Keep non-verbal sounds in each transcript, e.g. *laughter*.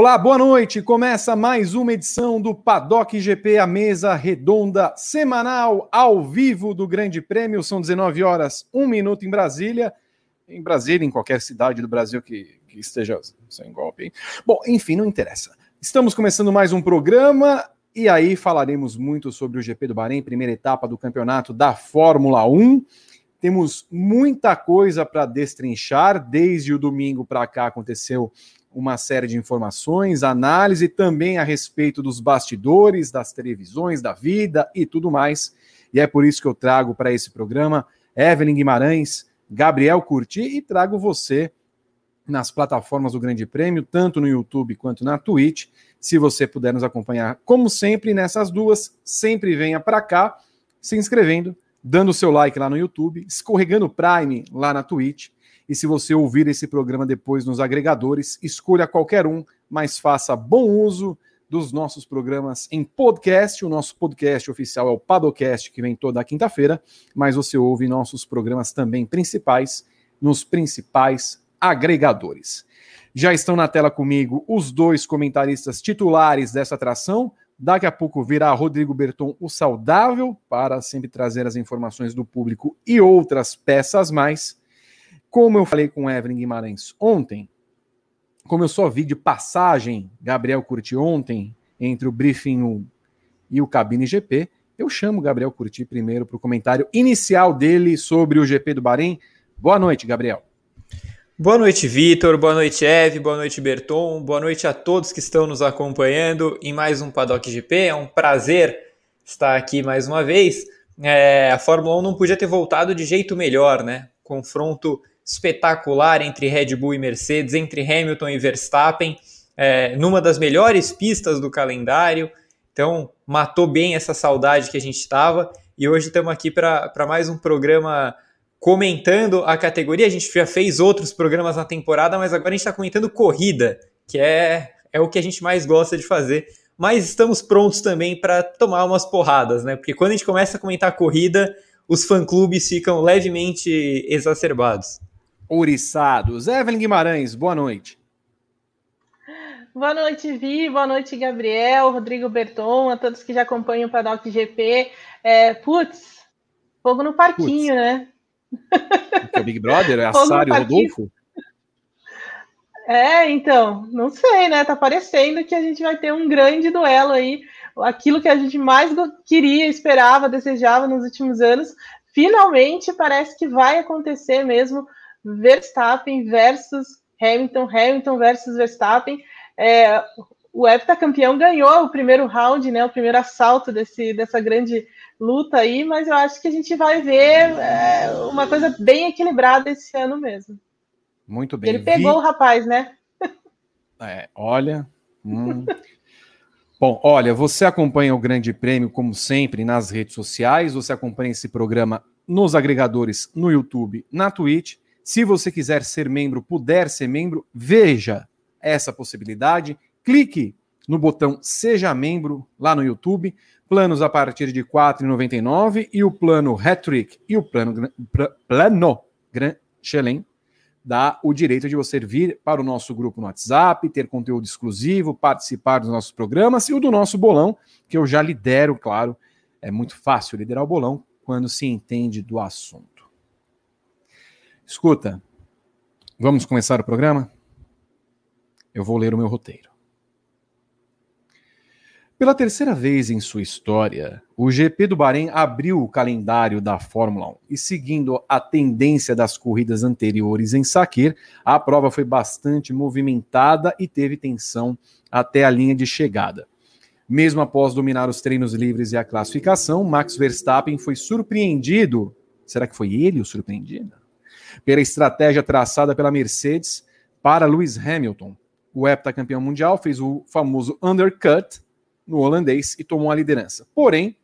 Olá, boa noite. Começa mais uma edição do Paddock GP, a mesa redonda semanal ao vivo do Grande Prêmio. São 19 horas, 1 minuto em Brasília. Em Brasília, em qualquer cidade do Brasil que, que esteja sem golpe. Hein? Bom, enfim, não interessa. Estamos começando mais um programa e aí falaremos muito sobre o GP do Bahrein, primeira etapa do campeonato da Fórmula 1. Temos muita coisa para destrinchar. Desde o domingo para cá aconteceu uma série de informações, análise também a respeito dos bastidores, das televisões, da vida e tudo mais. E é por isso que eu trago para esse programa Evelyn Guimarães, Gabriel Curti e trago você nas plataformas do Grande Prêmio, tanto no YouTube quanto na Twitch. Se você puder nos acompanhar, como sempre, nessas duas, sempre venha para cá, se inscrevendo, dando seu like lá no YouTube, escorregando o Prime lá na Twitch e se você ouvir esse programa depois nos agregadores, escolha qualquer um, mas faça bom uso dos nossos programas em podcast. O nosso podcast oficial é o Padocast, que vem toda quinta-feira, mas você ouve nossos programas também principais nos principais agregadores. Já estão na tela comigo os dois comentaristas titulares dessa atração. Daqui a pouco virá Rodrigo Berton, o saudável, para sempre trazer as informações do público e outras peças mais. Como eu falei com Evelyn Guimarães ontem, como eu só vi de passagem Gabriel Curti ontem entre o briefing 1 e o cabine GP, eu chamo Gabriel Curti primeiro para o comentário inicial dele sobre o GP do Bahrein. Boa noite, Gabriel. Boa noite, Vitor. Boa noite, Eve. Boa noite, Berton. Boa noite a todos que estão nos acompanhando em mais um Paddock GP. É um prazer estar aqui mais uma vez. É, a Fórmula 1 não podia ter voltado de jeito melhor, né? Confronto espetacular entre Red Bull e Mercedes, entre Hamilton e Verstappen, é, numa das melhores pistas do calendário. Então, matou bem essa saudade que a gente estava. E hoje estamos aqui para mais um programa comentando a categoria. A gente já fez outros programas na temporada, mas agora a gente está comentando corrida, que é, é o que a gente mais gosta de fazer. Mas estamos prontos também para tomar umas porradas, né? Porque quando a gente começa a comentar corrida, os fã-clubes ficam levemente exacerbados ouriçados. Evelyn Guimarães, boa noite. Boa noite, Vi. Boa noite, Gabriel, Rodrigo Berton, a todos que já acompanham o Paddock GP. É, putz, fogo no parquinho, putz. né? É o Big Brother? É a Sara e o Rodolfo? É, então, não sei, né? Tá parecendo que a gente vai ter um grande duelo aí. Aquilo que a gente mais queria, esperava, desejava nos últimos anos, finalmente parece que vai acontecer mesmo Verstappen versus Hamilton, Hamilton versus Verstappen. É, o heptacampeão ganhou o primeiro round, né, o primeiro assalto desse, dessa grande luta aí, mas eu acho que a gente vai ver é, uma coisa bem equilibrada esse ano mesmo. Muito bem. Ele pegou Vi... o rapaz, né? É, olha. Hum. Bom, olha, você acompanha o Grande Prêmio, como sempre, nas redes sociais, você acompanha esse programa nos agregadores no YouTube, na Twitch. Se você quiser ser membro, puder ser membro, veja essa possibilidade. Clique no botão Seja Membro lá no YouTube. Planos a partir de R$ 4,99 e o plano Hattrick e o plano, plano Grand Chelem dá o direito de você vir para o nosso grupo no WhatsApp, ter conteúdo exclusivo, participar dos nossos programas e o do nosso bolão, que eu já lidero, claro. É muito fácil liderar o bolão quando se entende do assunto. Escuta, vamos começar o programa? Eu vou ler o meu roteiro. Pela terceira vez em sua história, o GP do Bahrein abriu o calendário da Fórmula 1 e, seguindo a tendência das corridas anteriores em Sakir, a prova foi bastante movimentada e teve tensão até a linha de chegada. Mesmo após dominar os treinos livres e a classificação, Max Verstappen foi surpreendido. Será que foi ele o surpreendido? Pela estratégia traçada pela Mercedes para Lewis Hamilton. O heptacampeão mundial fez o famoso undercut no holandês e tomou a liderança. Porém,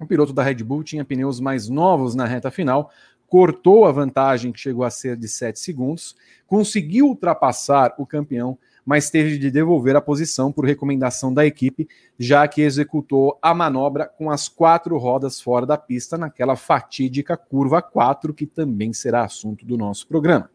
o piloto da Red Bull tinha pneus mais novos na reta final, cortou a vantagem que chegou a ser de 7 segundos, conseguiu ultrapassar o campeão, mas teve de devolver a posição por recomendação da equipe, já que executou a manobra com as quatro rodas fora da pista naquela fatídica curva 4, que também será assunto do nosso programa.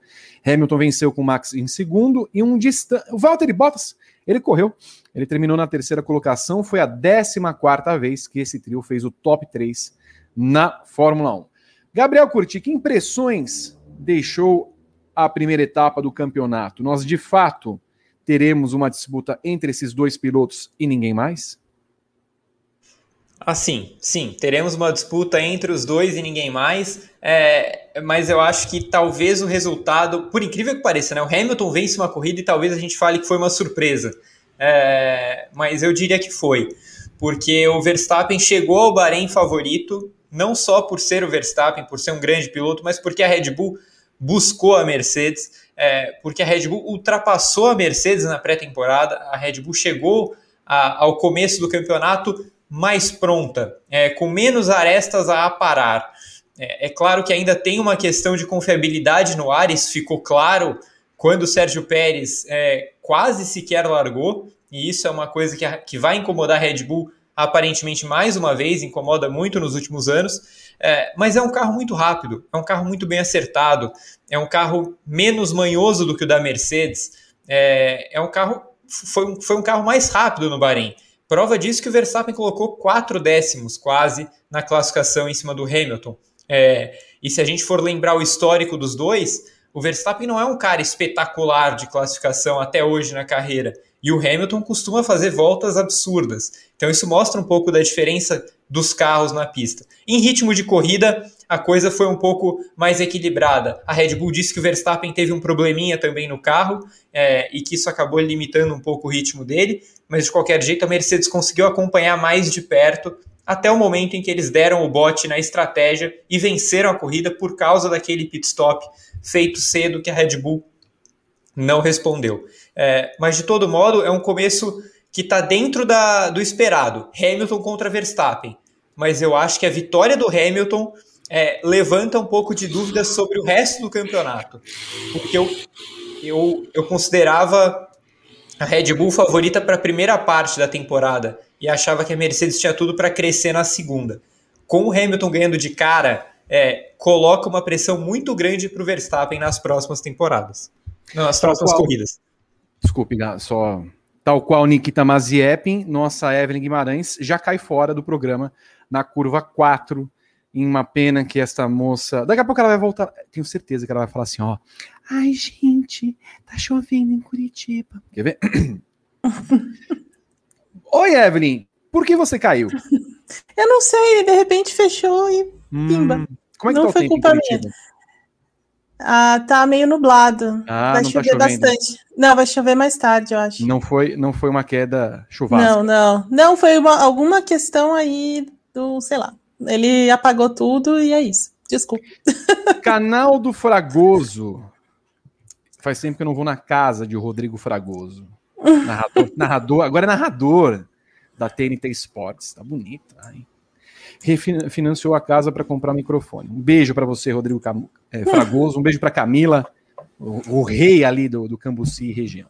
Hamilton venceu com Max em segundo e um distante. O Valtteri Bottas, ele correu, ele terminou na terceira colocação, foi a 14 quarta vez que esse trio fez o top 3 na Fórmula 1. Gabriel Curti, que impressões deixou a primeira etapa do campeonato? Nós de fato teremos uma disputa entre esses dois pilotos e ninguém mais? Ah, sim, sim, teremos uma disputa entre os dois e ninguém mais, é, mas eu acho que talvez o resultado, por incrível que pareça, né, o Hamilton vence uma corrida e talvez a gente fale que foi uma surpresa, é, mas eu diria que foi, porque o Verstappen chegou ao Bahrein favorito, não só por ser o Verstappen, por ser um grande piloto, mas porque a Red Bull buscou a Mercedes, é, porque a Red Bull ultrapassou a Mercedes na pré-temporada, a Red Bull chegou a, ao começo do campeonato mais pronta, é, com menos arestas a aparar. É, é, claro que ainda tem uma questão de confiabilidade no ar, isso ficou claro quando o Sérgio Pérez é, quase sequer largou, e isso é uma coisa que, que vai incomodar a Red Bull aparentemente mais uma vez, incomoda muito nos últimos anos, é, mas é um carro muito rápido, é um carro muito bem acertado, é um carro menos manhoso do que o da Mercedes, é, é um carro foi um, foi um carro mais rápido no Bahrein. Prova disso que o Verstappen colocou quatro décimos quase na classificação em cima do Hamilton. É, e se a gente for lembrar o histórico dos dois, o Verstappen não é um cara espetacular de classificação até hoje na carreira. E o Hamilton costuma fazer voltas absurdas. Então isso mostra um pouco da diferença dos carros na pista. Em ritmo de corrida, a coisa foi um pouco mais equilibrada. A Red Bull disse que o Verstappen teve um probleminha também no carro é, e que isso acabou limitando um pouco o ritmo dele, mas de qualquer jeito a Mercedes conseguiu acompanhar mais de perto até o momento em que eles deram o bote na estratégia e venceram a corrida por causa daquele pit stop feito cedo que a Red Bull não respondeu. É, mas de todo modo, é um começo que está dentro da, do esperado. Hamilton contra Verstappen. Mas eu acho que a vitória do Hamilton é, levanta um pouco de dúvidas sobre o resto do campeonato. Porque eu, eu, eu considerava a Red Bull favorita para a primeira parte da temporada e achava que a Mercedes tinha tudo para crescer na segunda. Com o Hamilton ganhando de cara, é, coloca uma pressão muito grande para o Verstappen nas próximas temporadas. Nas próximas qual, corridas. Desculpe, só. Tal qual Nikita Maziepin, nossa Evelyn Guimarães já cai fora do programa na curva 4. Em uma pena que esta moça. Daqui a pouco ela vai voltar. Tenho certeza que ela vai falar assim: ó. Ai, gente, tá chovendo em Curitiba. Quer ver? *laughs* Oi, Evelyn. Por que você caiu? *laughs* Eu não sei, de repente fechou e pimba. Hum, como é que não tá foi culpa minha. Ah, tá meio nublado. Ah, vai tá chover tá bastante. Não, vai chover mais tarde, eu acho. Não foi, não foi uma queda chuvasca. Não, não. Não, foi uma, alguma questão aí do, sei lá. Ele apagou tudo e é isso. Desculpa. *laughs* Canal do Fragoso. Faz tempo que eu não vou na casa de Rodrigo Fragoso. Narrador, narrador agora é narrador da TNT Sports. Tá bonito, hein? refinanciou a casa para comprar microfone. Um beijo para você, Rodrigo Cam... é, Fragoso. Um beijo para Camila, o, o, rei ali do, do Cambuci região.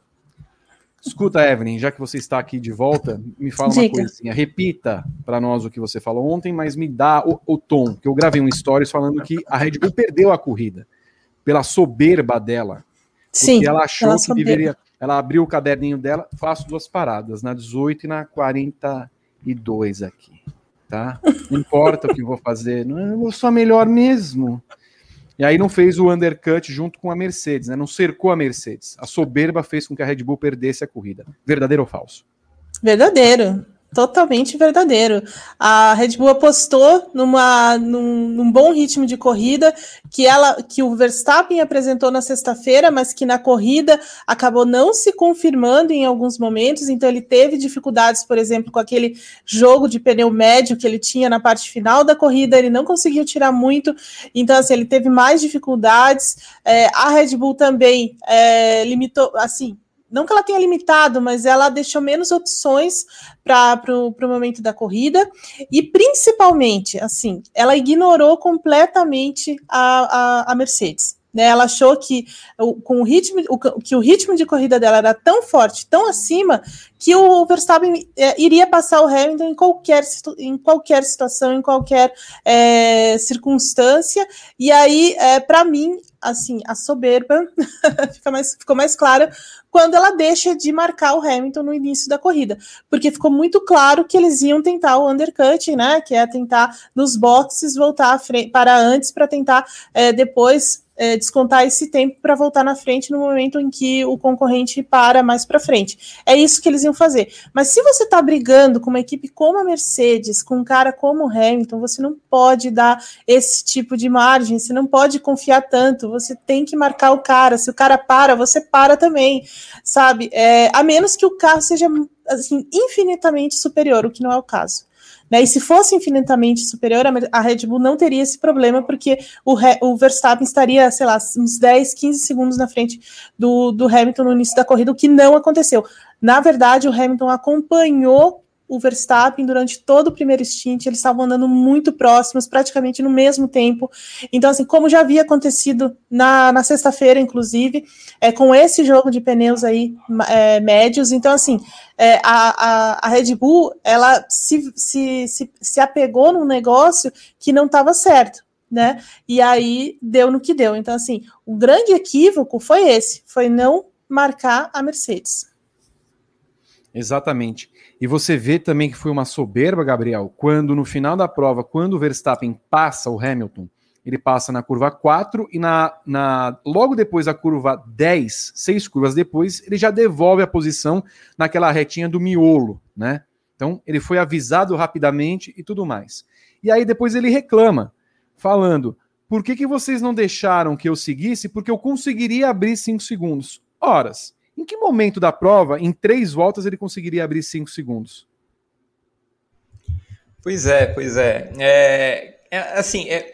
Escuta, Evelyn, já que você está aqui de volta, me fala Diga. uma coisinha. Repita para nós o que você falou ontem, mas me dá o, o, tom, que eu gravei um stories falando que a Red Bull perdeu a corrida pela soberba dela. Sim. ela achou que soberba. deveria. Ela abriu o caderninho dela, faço duas paradas, na 18 e na 42 aqui tá? Não importa o que vou fazer, não, eu sou a melhor mesmo. E aí não fez o undercut junto com a Mercedes, né? Não cercou a Mercedes. A soberba fez com que a Red Bull perdesse a corrida. Verdadeiro ou falso? Verdadeiro totalmente verdadeiro. A Red Bull apostou numa, num, num, bom ritmo de corrida que ela que o Verstappen apresentou na sexta-feira, mas que na corrida acabou não se confirmando em alguns momentos. Então ele teve dificuldades, por exemplo, com aquele jogo de pneu médio que ele tinha na parte final da corrida. Ele não conseguiu tirar muito. Então assim ele teve mais dificuldades. É, a Red Bull também é, limitou, assim não que ela tenha limitado, mas ela deixou menos opções para o momento da corrida e principalmente, assim, ela ignorou completamente a, a, a Mercedes. Né? Ela achou que o, com o ritmo, o, que o ritmo de corrida dela era tão forte, tão acima, que o Verstappen é, iria passar o Hamilton em qualquer, em qualquer situação, em qualquer é, circunstância. E aí, é, para mim, assim, a soberba *laughs* fica mais, ficou mais clara quando ela deixa de marcar o Hamilton no início da corrida, porque ficou muito claro que eles iam tentar o undercut, né? Que é tentar nos boxes voltar para antes para tentar é, depois é, descontar esse tempo para voltar na frente no momento em que o concorrente para mais para frente. É isso que eles iam fazer. Mas se você está brigando com uma equipe como a Mercedes, com um cara como o Hamilton, você não pode dar esse tipo de margem, você não pode confiar tanto, você tem que marcar o cara. Se o cara para, você para também, sabe? É, a menos que o carro seja assim, infinitamente superior, o que não é o caso. Né? E se fosse infinitamente superior, a Red Bull não teria esse problema, porque o, o Verstappen estaria, sei lá, uns 10, 15 segundos na frente do, do Hamilton no início da corrida, o que não aconteceu. Na verdade, o Hamilton acompanhou o Verstappen durante todo o primeiro stint, eles estavam andando muito próximos, praticamente no mesmo tempo. Então, assim, como já havia acontecido na, na sexta-feira, inclusive, é, com esse jogo de pneus aí é, médios, então, assim, é, a, a, a, Red Bull, ela se, se, se, se apegou num negócio que não estava certo. Né? E aí deu no que deu. Então, assim, o grande equívoco foi esse: foi não marcar a Mercedes. Exatamente. E você vê também que foi uma soberba, Gabriel, quando no final da prova, quando o Verstappen passa o Hamilton, ele passa na curva 4 e na, na logo depois da curva 10, seis curvas depois, ele já devolve a posição naquela retinha do miolo, né? Então ele foi avisado rapidamente e tudo mais. E aí depois ele reclama, falando: por que, que vocês não deixaram que eu seguisse? Porque eu conseguiria abrir 5 segundos. Horas. Em que momento da prova, em três voltas, ele conseguiria abrir cinco segundos? Pois é, pois é. é, é assim, é,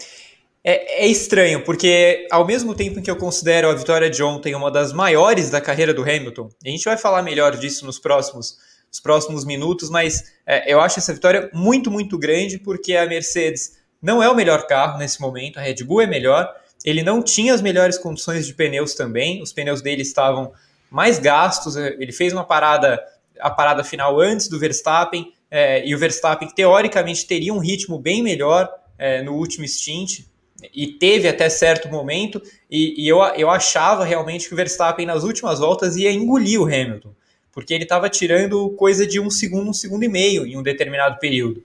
é, é, estranho, porque ao mesmo tempo em que eu considero a vitória de ontem uma das maiores da carreira do Hamilton, a gente vai falar melhor disso nos próximos, nos próximos minutos, mas é, eu acho essa vitória muito, muito grande, porque a Mercedes não é o melhor carro nesse momento, a Red Bull é melhor, ele não tinha as melhores condições de pneus também, os pneus dele estavam mais gastos. É, ele fez uma parada, a parada final antes do Verstappen, é, e o Verstappen, teoricamente, teria um ritmo bem melhor é, no último stint, e teve até certo momento, e, e, eu, eu achava realmente que o Verstappen nas últimas voltas ia engolir o Hamilton, porque ele estava tirando coisa de um segundo, um segundo e meio em um determinado período.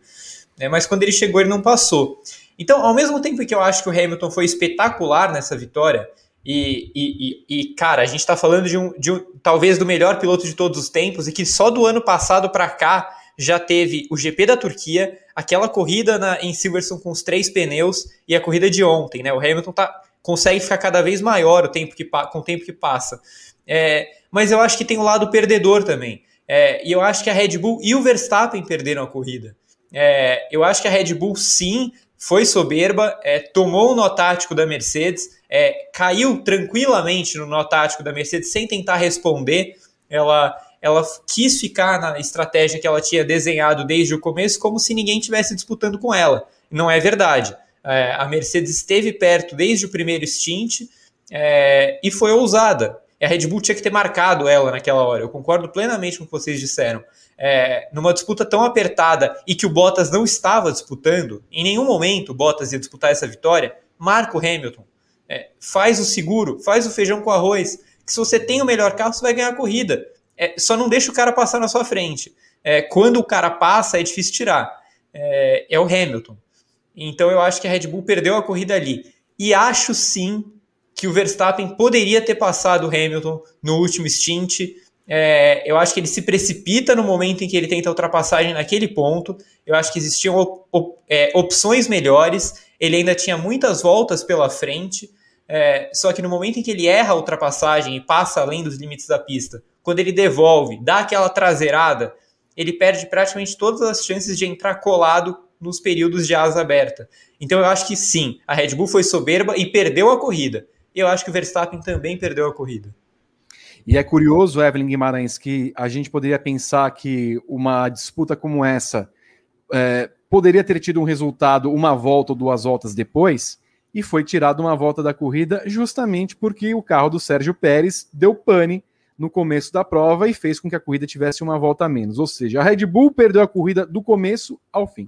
É, mas quando ele chegou, ele não passou. Então, ao mesmo tempo que eu acho que o Hamilton foi espetacular nessa vitória, e, e, e, cara, a gente está falando de um, de um, talvez do melhor piloto de todos os tempos e que só do ano passado para cá já teve o GP da Turquia, aquela corrida na, em Silverstone com os três pneus e a corrida de ontem, né? O Hamilton tá, consegue ficar cada vez maior o tempo que, com o tempo que passa. É, mas eu acho que tem o um lado perdedor também. É, e eu acho que a Red Bull e o Verstappen perderam a corrida. É, eu acho que a Red Bull sim foi soberba, é, tomou o nó tático da Mercedes, é, caiu tranquilamente no nó tático da Mercedes sem tentar responder. Ela, ela quis ficar na estratégia que ela tinha desenhado desde o começo, como se ninguém tivesse disputando com ela. Não é verdade. É, a Mercedes esteve perto desde o primeiro stint é, e foi ousada. A Red Bull tinha que ter marcado ela naquela hora. Eu concordo plenamente com o que vocês disseram. É, numa disputa tão apertada e que o Bottas não estava disputando, em nenhum momento o Bottas ia disputar essa vitória, marca o Hamilton. É, faz o seguro, faz o feijão com arroz. Que se você tem o melhor carro, você vai ganhar a corrida. É, só não deixa o cara passar na sua frente. É, quando o cara passa, é difícil tirar. É, é o Hamilton. Então eu acho que a Red Bull perdeu a corrida ali. E acho sim que o Verstappen poderia ter passado o Hamilton no último stint. É, eu acho que ele se precipita no momento em que ele tenta ultrapassagem naquele ponto. Eu acho que existiam op op é, opções melhores. Ele ainda tinha muitas voltas pela frente. É, só que no momento em que ele erra a ultrapassagem e passa além dos limites da pista, quando ele devolve, dá aquela traseirada, ele perde praticamente todas as chances de entrar colado nos períodos de asa aberta. Então eu acho que sim, a Red Bull foi soberba e perdeu a corrida. Eu acho que o Verstappen também perdeu a corrida. E é curioso, Evelyn Guimarães, que a gente poderia pensar que uma disputa como essa é, poderia ter tido um resultado uma volta ou duas voltas depois, e foi tirado uma volta da corrida justamente porque o carro do Sérgio Pérez deu pane no começo da prova e fez com que a corrida tivesse uma volta a menos. Ou seja, a Red Bull perdeu a corrida do começo ao fim.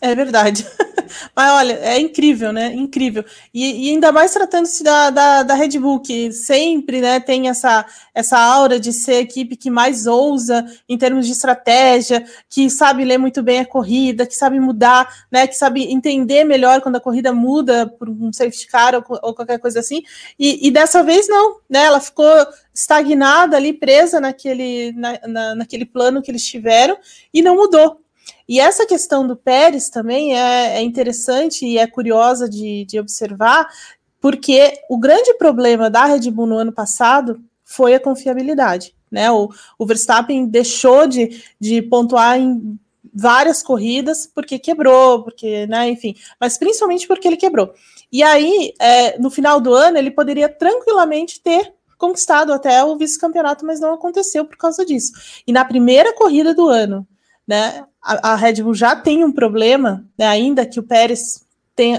É verdade. *laughs* Mas olha, é incrível, né? Incrível. E, e ainda mais tratando-se da, da, da, Red Bull, que sempre né, tem essa, essa aura de ser a equipe que mais ousa em termos de estratégia, que sabe ler muito bem a corrida, que sabe mudar, né? Que sabe entender melhor quando a corrida muda por um safety car ou, ou qualquer coisa assim. E, e, dessa vez não, né? Ela ficou estagnada ali, presa naquele, na, na, naquele plano que eles tiveram e não mudou. E essa questão do Pérez também é, é interessante e é curiosa de, de observar, porque o grande problema da Red Bull no ano passado foi a confiabilidade. Né? O, o Verstappen deixou de, de pontuar em várias corridas porque quebrou, porque, né, enfim, mas principalmente porque ele quebrou. E aí, é, no final do ano, ele poderia tranquilamente ter conquistado até o vice-campeonato, mas não aconteceu por causa disso. E na primeira corrida do ano, né? A, a, Red Bull já tem um problema, né, ainda que o Pérez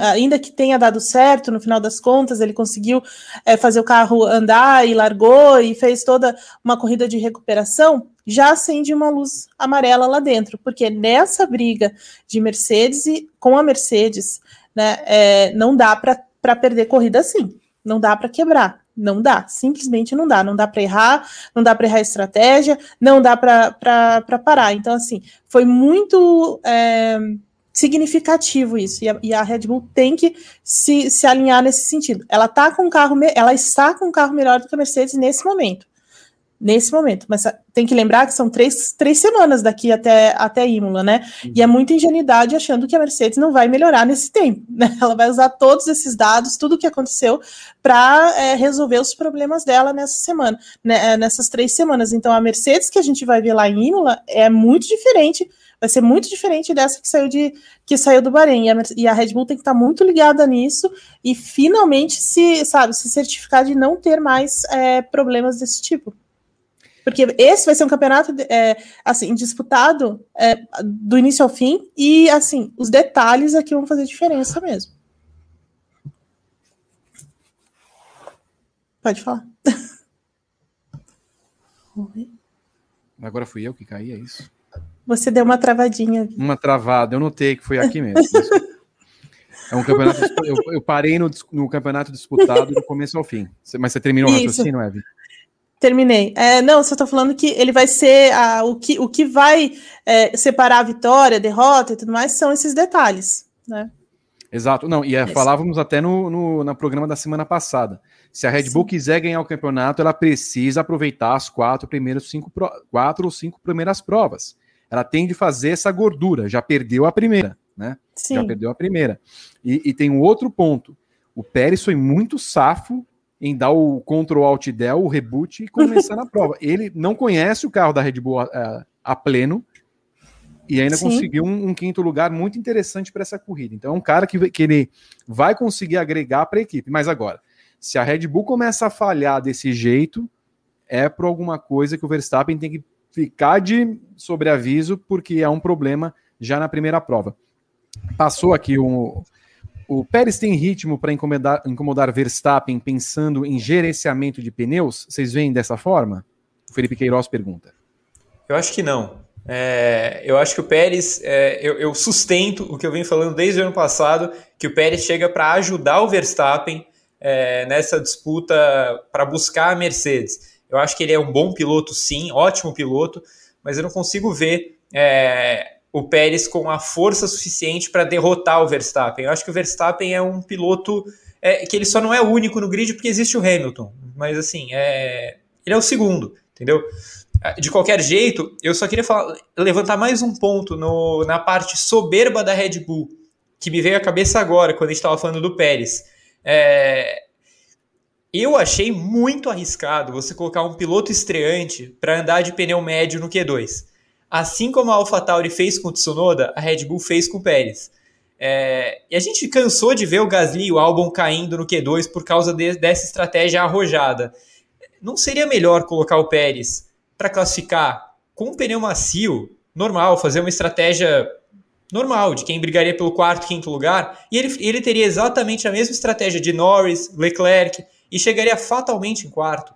ainda que tenha dado certo, no final das contas, ele conseguiu é, fazer o carro andar e largou e fez toda uma corrida de recuperação, já acende uma luz amarela lá dentro, porque nessa briga de Mercedes e com a Mercedes, né, é, não dá para perder corrida assim, não dá para quebrar. Não dá, simplesmente não dá. Não dá para errar, não dá para errar estratégia, não dá para parar. Então, assim, foi muito é, significativo isso. E a, e a, Red Bull tem que se, se alinhar nesse sentido. Ela tá com um carro, ela está com um carro melhor do que a Mercedes nesse momento nesse momento. Mas tem que lembrar que são três, três semanas daqui até, até Imola, né? Uhum. E é muita ingenuidade achando que a Mercedes não vai melhorar nesse tempo. *laughs* Né? Ela vai usar todos esses dados, tudo o que aconteceu, para é, resolver os problemas dela nessa semana, né, é, nessas três semanas. Então, a Mercedes que a gente vai ver lá em Imola é muito diferente. Vai ser muito diferente dessa que saiu de que saiu do Bahrein. E a, e a Red Bull tem que estar muito ligada nisso e finalmente se, sabe, se certificar de não ter mais é, problemas desse tipo. Porque esse vai ser um campeonato é, assim disputado é, do início ao fim e assim os detalhes aqui vão fazer diferença mesmo. Pode falar. Agora fui eu que caí, é isso? Você deu uma travadinha. Uma travada, eu notei que foi aqui mesmo. É um campeonato. Eu, eu parei no, no, campeonato disputado do começo ao fim. Mas você terminou o raciocínio, Evan? Terminei. É, não, só estou falando que ele vai ser a, o, que, o que vai é, separar a vitória, a derrota e tudo mais são esses detalhes, né? Exato. Não, e é, falávamos até no, no, no, programa da semana passada. Se a Red Bull Sim. quiser ganhar o campeonato, ela precisa aproveitar as quatro primeiras cinco quatro ou cinco primeiras provas. Ela tem de fazer essa gordura. Já perdeu a primeira, né? Sim. Já perdeu a primeira. E, e tem um outro ponto. O Pérez foi muito safo em dar o Ctrl Alt Del, o reboot e começar na *laughs* prova. Ele não conhece o carro da Red Bull a, a pleno e ainda Sim. conseguiu um, um, quinto lugar muito interessante para essa corrida. Então é um cara que, que ele vai conseguir agregar para a equipe. Mas agora, se a Red Bull começa a falhar desse jeito, é por alguma coisa que o Verstappen tem que ficar de sobreaviso, porque é um problema já na primeira prova. Passou aqui um, o Pérez tem ritmo para incomodar, incomodar Verstappen pensando em gerenciamento de pneus? Vocês veem dessa forma? O Felipe Queiroz pergunta. Eu acho que não. É, eu acho que o Pérez, é, eu, eu, sustento o que eu venho falando desde o ano passado, que o Pérez chega para ajudar o Verstappen é, nessa disputa para buscar a Mercedes. Eu acho que ele é um bom piloto, sim, ótimo piloto, mas eu não consigo ver é, o Pérez com a força suficiente para derrotar o Verstappen. Eu acho que o Verstappen é um piloto é, que ele só não é o único no grid porque existe o Hamilton, mas assim, é, ele é o segundo, entendeu? De qualquer jeito, eu só queria falar, levantar mais um ponto no, na parte soberba da Red Bull, que me veio à cabeça agora, quando a gente estava falando do Pérez. É, eu achei muito arriscado você colocar um piloto estreante para andar de pneu médio no Q2. Assim como a AlphaTauri fez com o Tsunoda, a Red Bull fez com o Pérez. É, e a gente cansou de ver o Gasly e o Albon caindo no Q2 por causa de, dessa estratégia arrojada. Não seria melhor colocar o Pérez para classificar com um pneu macio, normal, fazer uma estratégia normal, de quem brigaria pelo quarto, quinto lugar, e ele, ele teria exatamente a mesma estratégia de Norris, Leclerc, e chegaria fatalmente em quarto.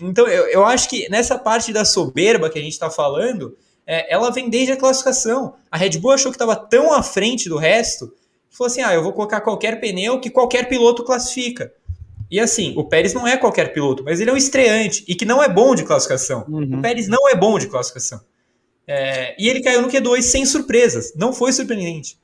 Então, eu, eu acho que nessa parte da soberba que a gente está falando, é, ela vem desde a classificação. A Red Bull achou que estava tão à frente do resto, que falou assim: ah, eu vou colocar qualquer pneu que qualquer piloto classifica. E assim, o Pérez não é qualquer piloto, mas ele é um estreante e que não é bom de classificação. Uhum. O Pérez não é bom de classificação. É, e ele caiu no Q2 sem surpresas, não foi surpreendente.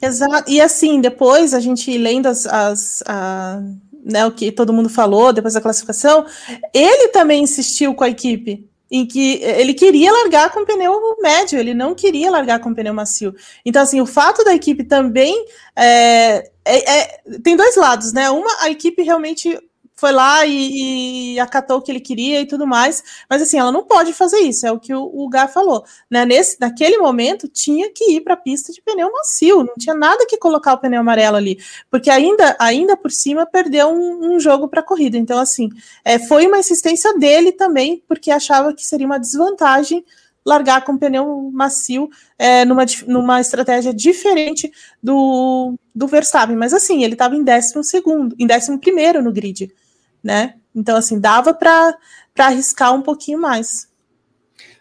Exato. E assim, depois a gente lendo as, as a, né, o que todo mundo falou depois da classificação, ele também insistiu com a equipe em que ele queria largar com pneu médio, ele não queria largar com pneu macio. Então, assim, o fato da equipe também é, é, é, tem dois lados, né? Uma, a equipe realmente foi lá e, e, acatou o que ele queria e tudo mais. Mas assim, ela não pode fazer isso, é o que o, o Gá falou. Né? Nesse, naquele momento, tinha que ir para a pista de pneu macio, não tinha nada que colocar o pneu amarelo ali, porque ainda, ainda por cima perdeu um, um jogo para a corrida. Então, assim, é, foi uma insistência dele também, porque achava que seria uma desvantagem largar com pneu macio é, numa, numa estratégia diferente do, do Verstappen. Mas assim, ele estava em décimo segundo, em décimo primeiro no grid né? Então, assim, dava para arriscar um pouquinho mais.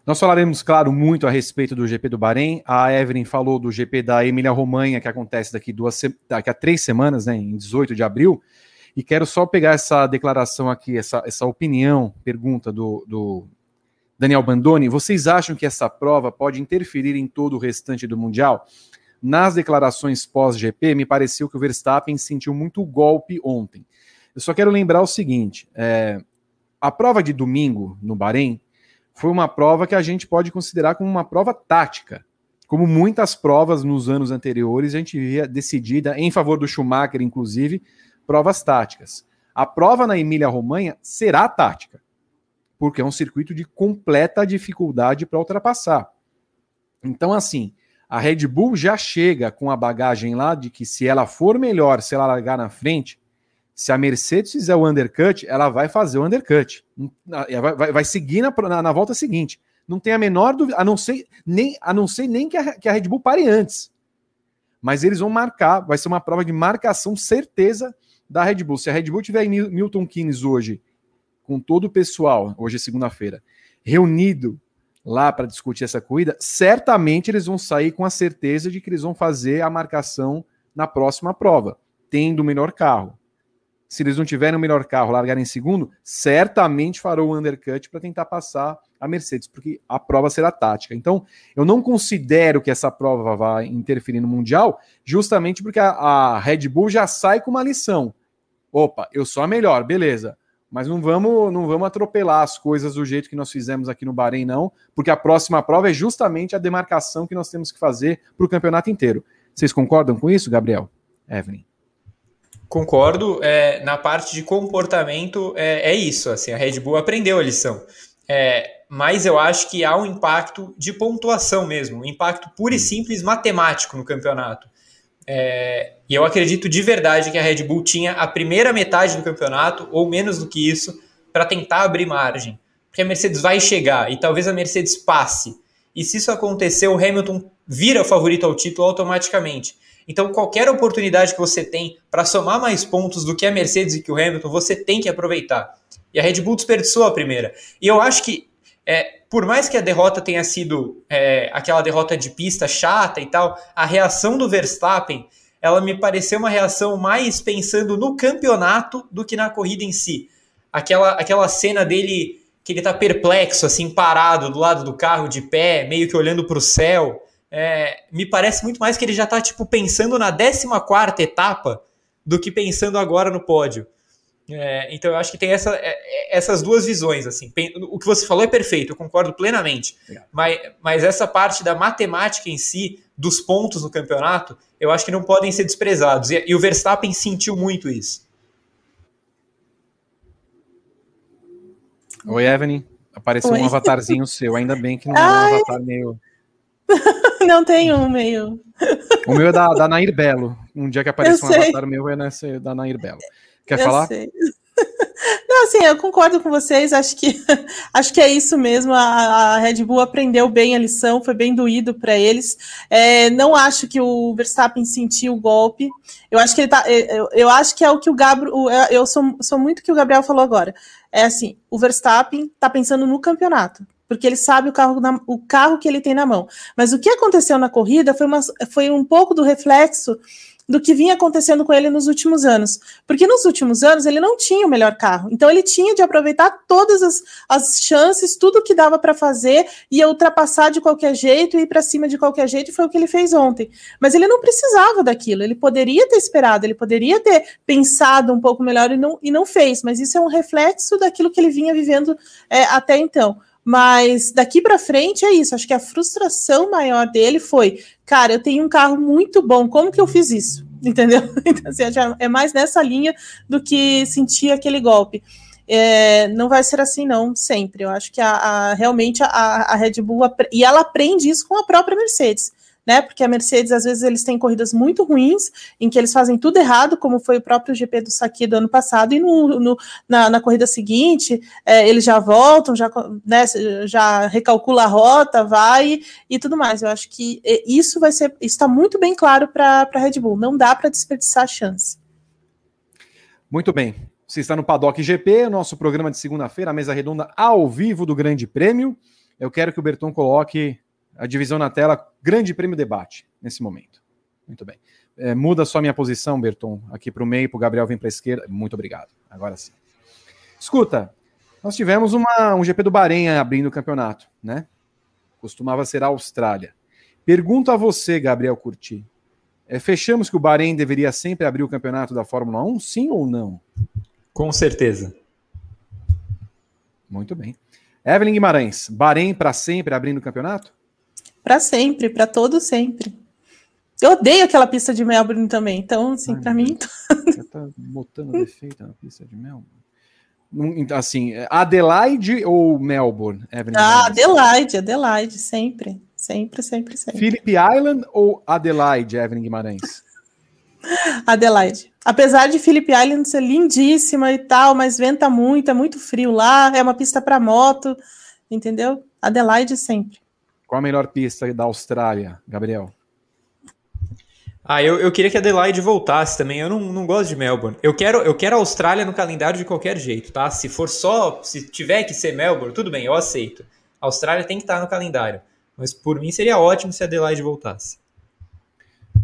Nós falaremos, claro, muito a respeito do GP do Bahrein. A Evelyn falou do GP da Emília-Romanha, que acontece daqui, duas, daqui a três semanas, né, em 18 de abril. E quero só pegar essa declaração aqui, essa, essa opinião, pergunta do, do Daniel Bandoni. Vocês acham que essa prova pode interferir em todo o restante do Mundial? Nas declarações pós-GP, me pareceu que o Verstappen sentiu muito golpe ontem. Eu só quero lembrar o seguinte: é, a prova de domingo no Bahrein foi uma prova que a gente pode considerar como uma prova tática. Como muitas provas nos anos anteriores, a gente via decidida em favor do Schumacher, inclusive, provas táticas. A prova na Emília-Romanha será tática, porque é um circuito de completa dificuldade para ultrapassar. Então, assim, a Red Bull já chega com a bagagem lá de que se ela for melhor, se ela largar na frente, se a Mercedes fizer o undercut, ela vai fazer o undercut. Vai, vai, vai seguir na, na, na, volta seguinte. Não tem a menor dúvida, a não ser nem, a não ser nem que, a, que a Red Bull pare antes. Mas eles vão marcar, vai ser uma prova de marcação certeza da Red Bull. Se a Red Bull tiver em Milton Keynes hoje, com todo o pessoal, hoje é segunda-feira, reunido lá para discutir essa corrida, certamente eles vão sair com a certeza de que eles vão fazer a marcação na próxima prova, tendo o melhor carro se eles não tiverem o melhor carro, largarem em segundo, certamente farão o undercut para tentar passar a Mercedes, porque a prova será tática. Então, eu não considero que essa prova vai interferir no Mundial, justamente porque a, a Red Bull já sai com uma lição. Opa, eu sou a melhor, beleza. Mas não vamos, não vamos atropelar as coisas do jeito que nós fizemos aqui no Bahrein, não, porque a próxima prova é justamente a demarcação que nós temos que fazer para o campeonato inteiro. Vocês concordam com isso, Gabriel? Evelyn? Concordo. É, na parte de comportamento, é, é, isso. Assim, a Red Bull aprendeu a lição. É, mas eu acho que há um impacto de pontuação mesmo, um impacto puro e simples matemático no campeonato. É, e eu acredito de verdade que a Red Bull tinha a primeira metade do campeonato, ou menos do que isso, para tentar abrir margem. Porque a Mercedes vai chegar e talvez a Mercedes passe. E se isso acontecer, o Hamilton vira favorito ao título automaticamente. Então, qualquer oportunidade que você tem para somar mais pontos do que a Mercedes e que o Hamilton, você tem que aproveitar. E a Red Bull desperdiçou a primeira. E eu acho que, é, por mais que a derrota tenha sido é, aquela derrota de pista chata e tal, a reação do Verstappen, ela me pareceu uma reação mais pensando no campeonato do que na corrida em si. Aquela, aquela cena dele que ele tá perplexo, assim, parado do lado do carro, de pé, meio que olhando para o céu é, me parece muito mais que ele já está tipo, pensando na 14 etapa do que pensando agora no pódio. É, então eu acho que tem essa, é, é, essas duas visões. assim. O que você falou é perfeito, eu concordo plenamente. Mas, mas essa parte da matemática em si, dos pontos no campeonato, eu acho que não podem ser desprezados. E, e o Verstappen sentiu muito isso. Oi, Evelyn. Apareceu Oi. um avatarzinho seu. Ainda bem que não é um avatar meio *laughs* *laughs* não tem um meio. O meu é da, da Nair Belo. Um dia que apareceu um avatar meu é nesse, da Nair Belo. Quer eu falar? Sei. *laughs* Não, assim, eu concordo com vocês, acho que *laughs* acho que é isso mesmo. A, a Red Bull aprendeu bem a lição, foi bem doído para eles. É, não acho que o Verstappen sentiu o golpe. Eu acho que ele tá. Eu, eu acho que é o que o Gabriel. Eu sou, sou muito o que o Gabriel falou agora. É assim, o Verstappen tá pensando no campeonato porque ele sabe o carro, na, o carro que ele tem na mão. Mas o que aconteceu na corrida foi, uma, foi um pouco do reflexo do que vinha acontecendo com ele nos últimos anos. Porque nos últimos anos ele não tinha o melhor carro. Então ele tinha de aproveitar todas as, as chances, tudo que dava para fazer, e ultrapassar de qualquer jeito, ir para cima de qualquer jeito, e foi o que ele fez ontem. Mas ele não precisava daquilo, ele poderia ter esperado, ele poderia ter pensado um pouco melhor e não, e não fez. Mas isso é um reflexo daquilo que ele vinha vivendo é, até então. Mas daqui para frente é isso. Acho que a frustração maior dele foi, cara, eu tenho um carro muito bom, como que eu fiz isso? *laughs* Entendeu? *laughs* Então, assim, é mais nessa linha do que sentir aquele golpe. É, não vai ser assim, não, sempre. Eu acho que a, a realmente a, a Red Bull e ela aprende isso com a própria Mercedes né? Porque a Mercedes, às vezes, eles têm corridas muito ruins, em que eles fazem tudo errado, como foi o próprio GP do Saki do ano passado, e no, no na, na, corrida seguinte, é, eles já voltam, já, né, já recalcula a rota, vai e tudo mais. Eu acho que isso vai ser, está muito bem claro para a Red Bull. Não dá para desperdiçar a chance. Muito bem. Você está no Paddock GP, nosso programa de segunda-feira, a mesa redonda ao vivo do Grande Prêmio. Eu quero que o Berton coloque a divisão na tela, grande prêmio debate nesse momento. Muito bem. É, muda só minha posição, Berton, aqui para o meio, para o Gabriel vir para a esquerda. Muito obrigado. Agora sim. Escuta, nós tivemos uma, um GP do Bahrein abrindo o campeonato, né? Costumava ser a Austrália. Pergunto a você, Gabriel Curti. É, fechamos que o Bahrein deveria sempre abrir o campeonato da Fórmula 1, sim ou não? Com certeza. Muito bem. Evelyn Guimarães, Bahrein para sempre abrindo o campeonato? Para sempre, para todo sempre. Eu odeio aquela pista de Melbourne também, então, assim, para mim. *laughs* Você tá botando defeito na pista de Melbourne? Então, assim, Adelaide ou Melbourne? Evelyn ah, Adelaide, Adelaide, sempre. Sempre, sempre, sempre. Phillip Island ou Adelaide, Evelyn Guimarães? *laughs* Adelaide. Apesar de Phillip Island ser lindíssima e tal, mas venta muito, é muito frio lá, é uma pista para moto, entendeu? Adelaide sempre. Qual a melhor pista da Austrália, Gabriel? Ah, eu, eu queria que a Adelaide voltasse também. Eu não, não gosto de Melbourne. Eu quero, eu quero a Austrália no calendário de qualquer jeito, tá? Se for só, se tiver que ser Melbourne, tudo bem, eu aceito. A Austrália tem que estar no calendário. Mas por mim seria ótimo se a Adelaide voltasse.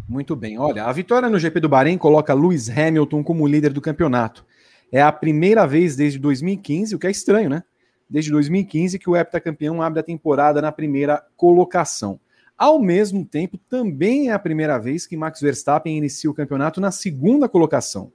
Muito bem. Olha, a vitória no GP do Bahrein coloca Lewis Hamilton como líder do campeonato. É a primeira vez desde 2015, o que é estranho, né? Desde 2015 que o heptacampeão abre a temporada na primeira colocação. Ao mesmo tempo, também é a primeira vez que Max Verstappen inicia o campeonato na segunda colocação.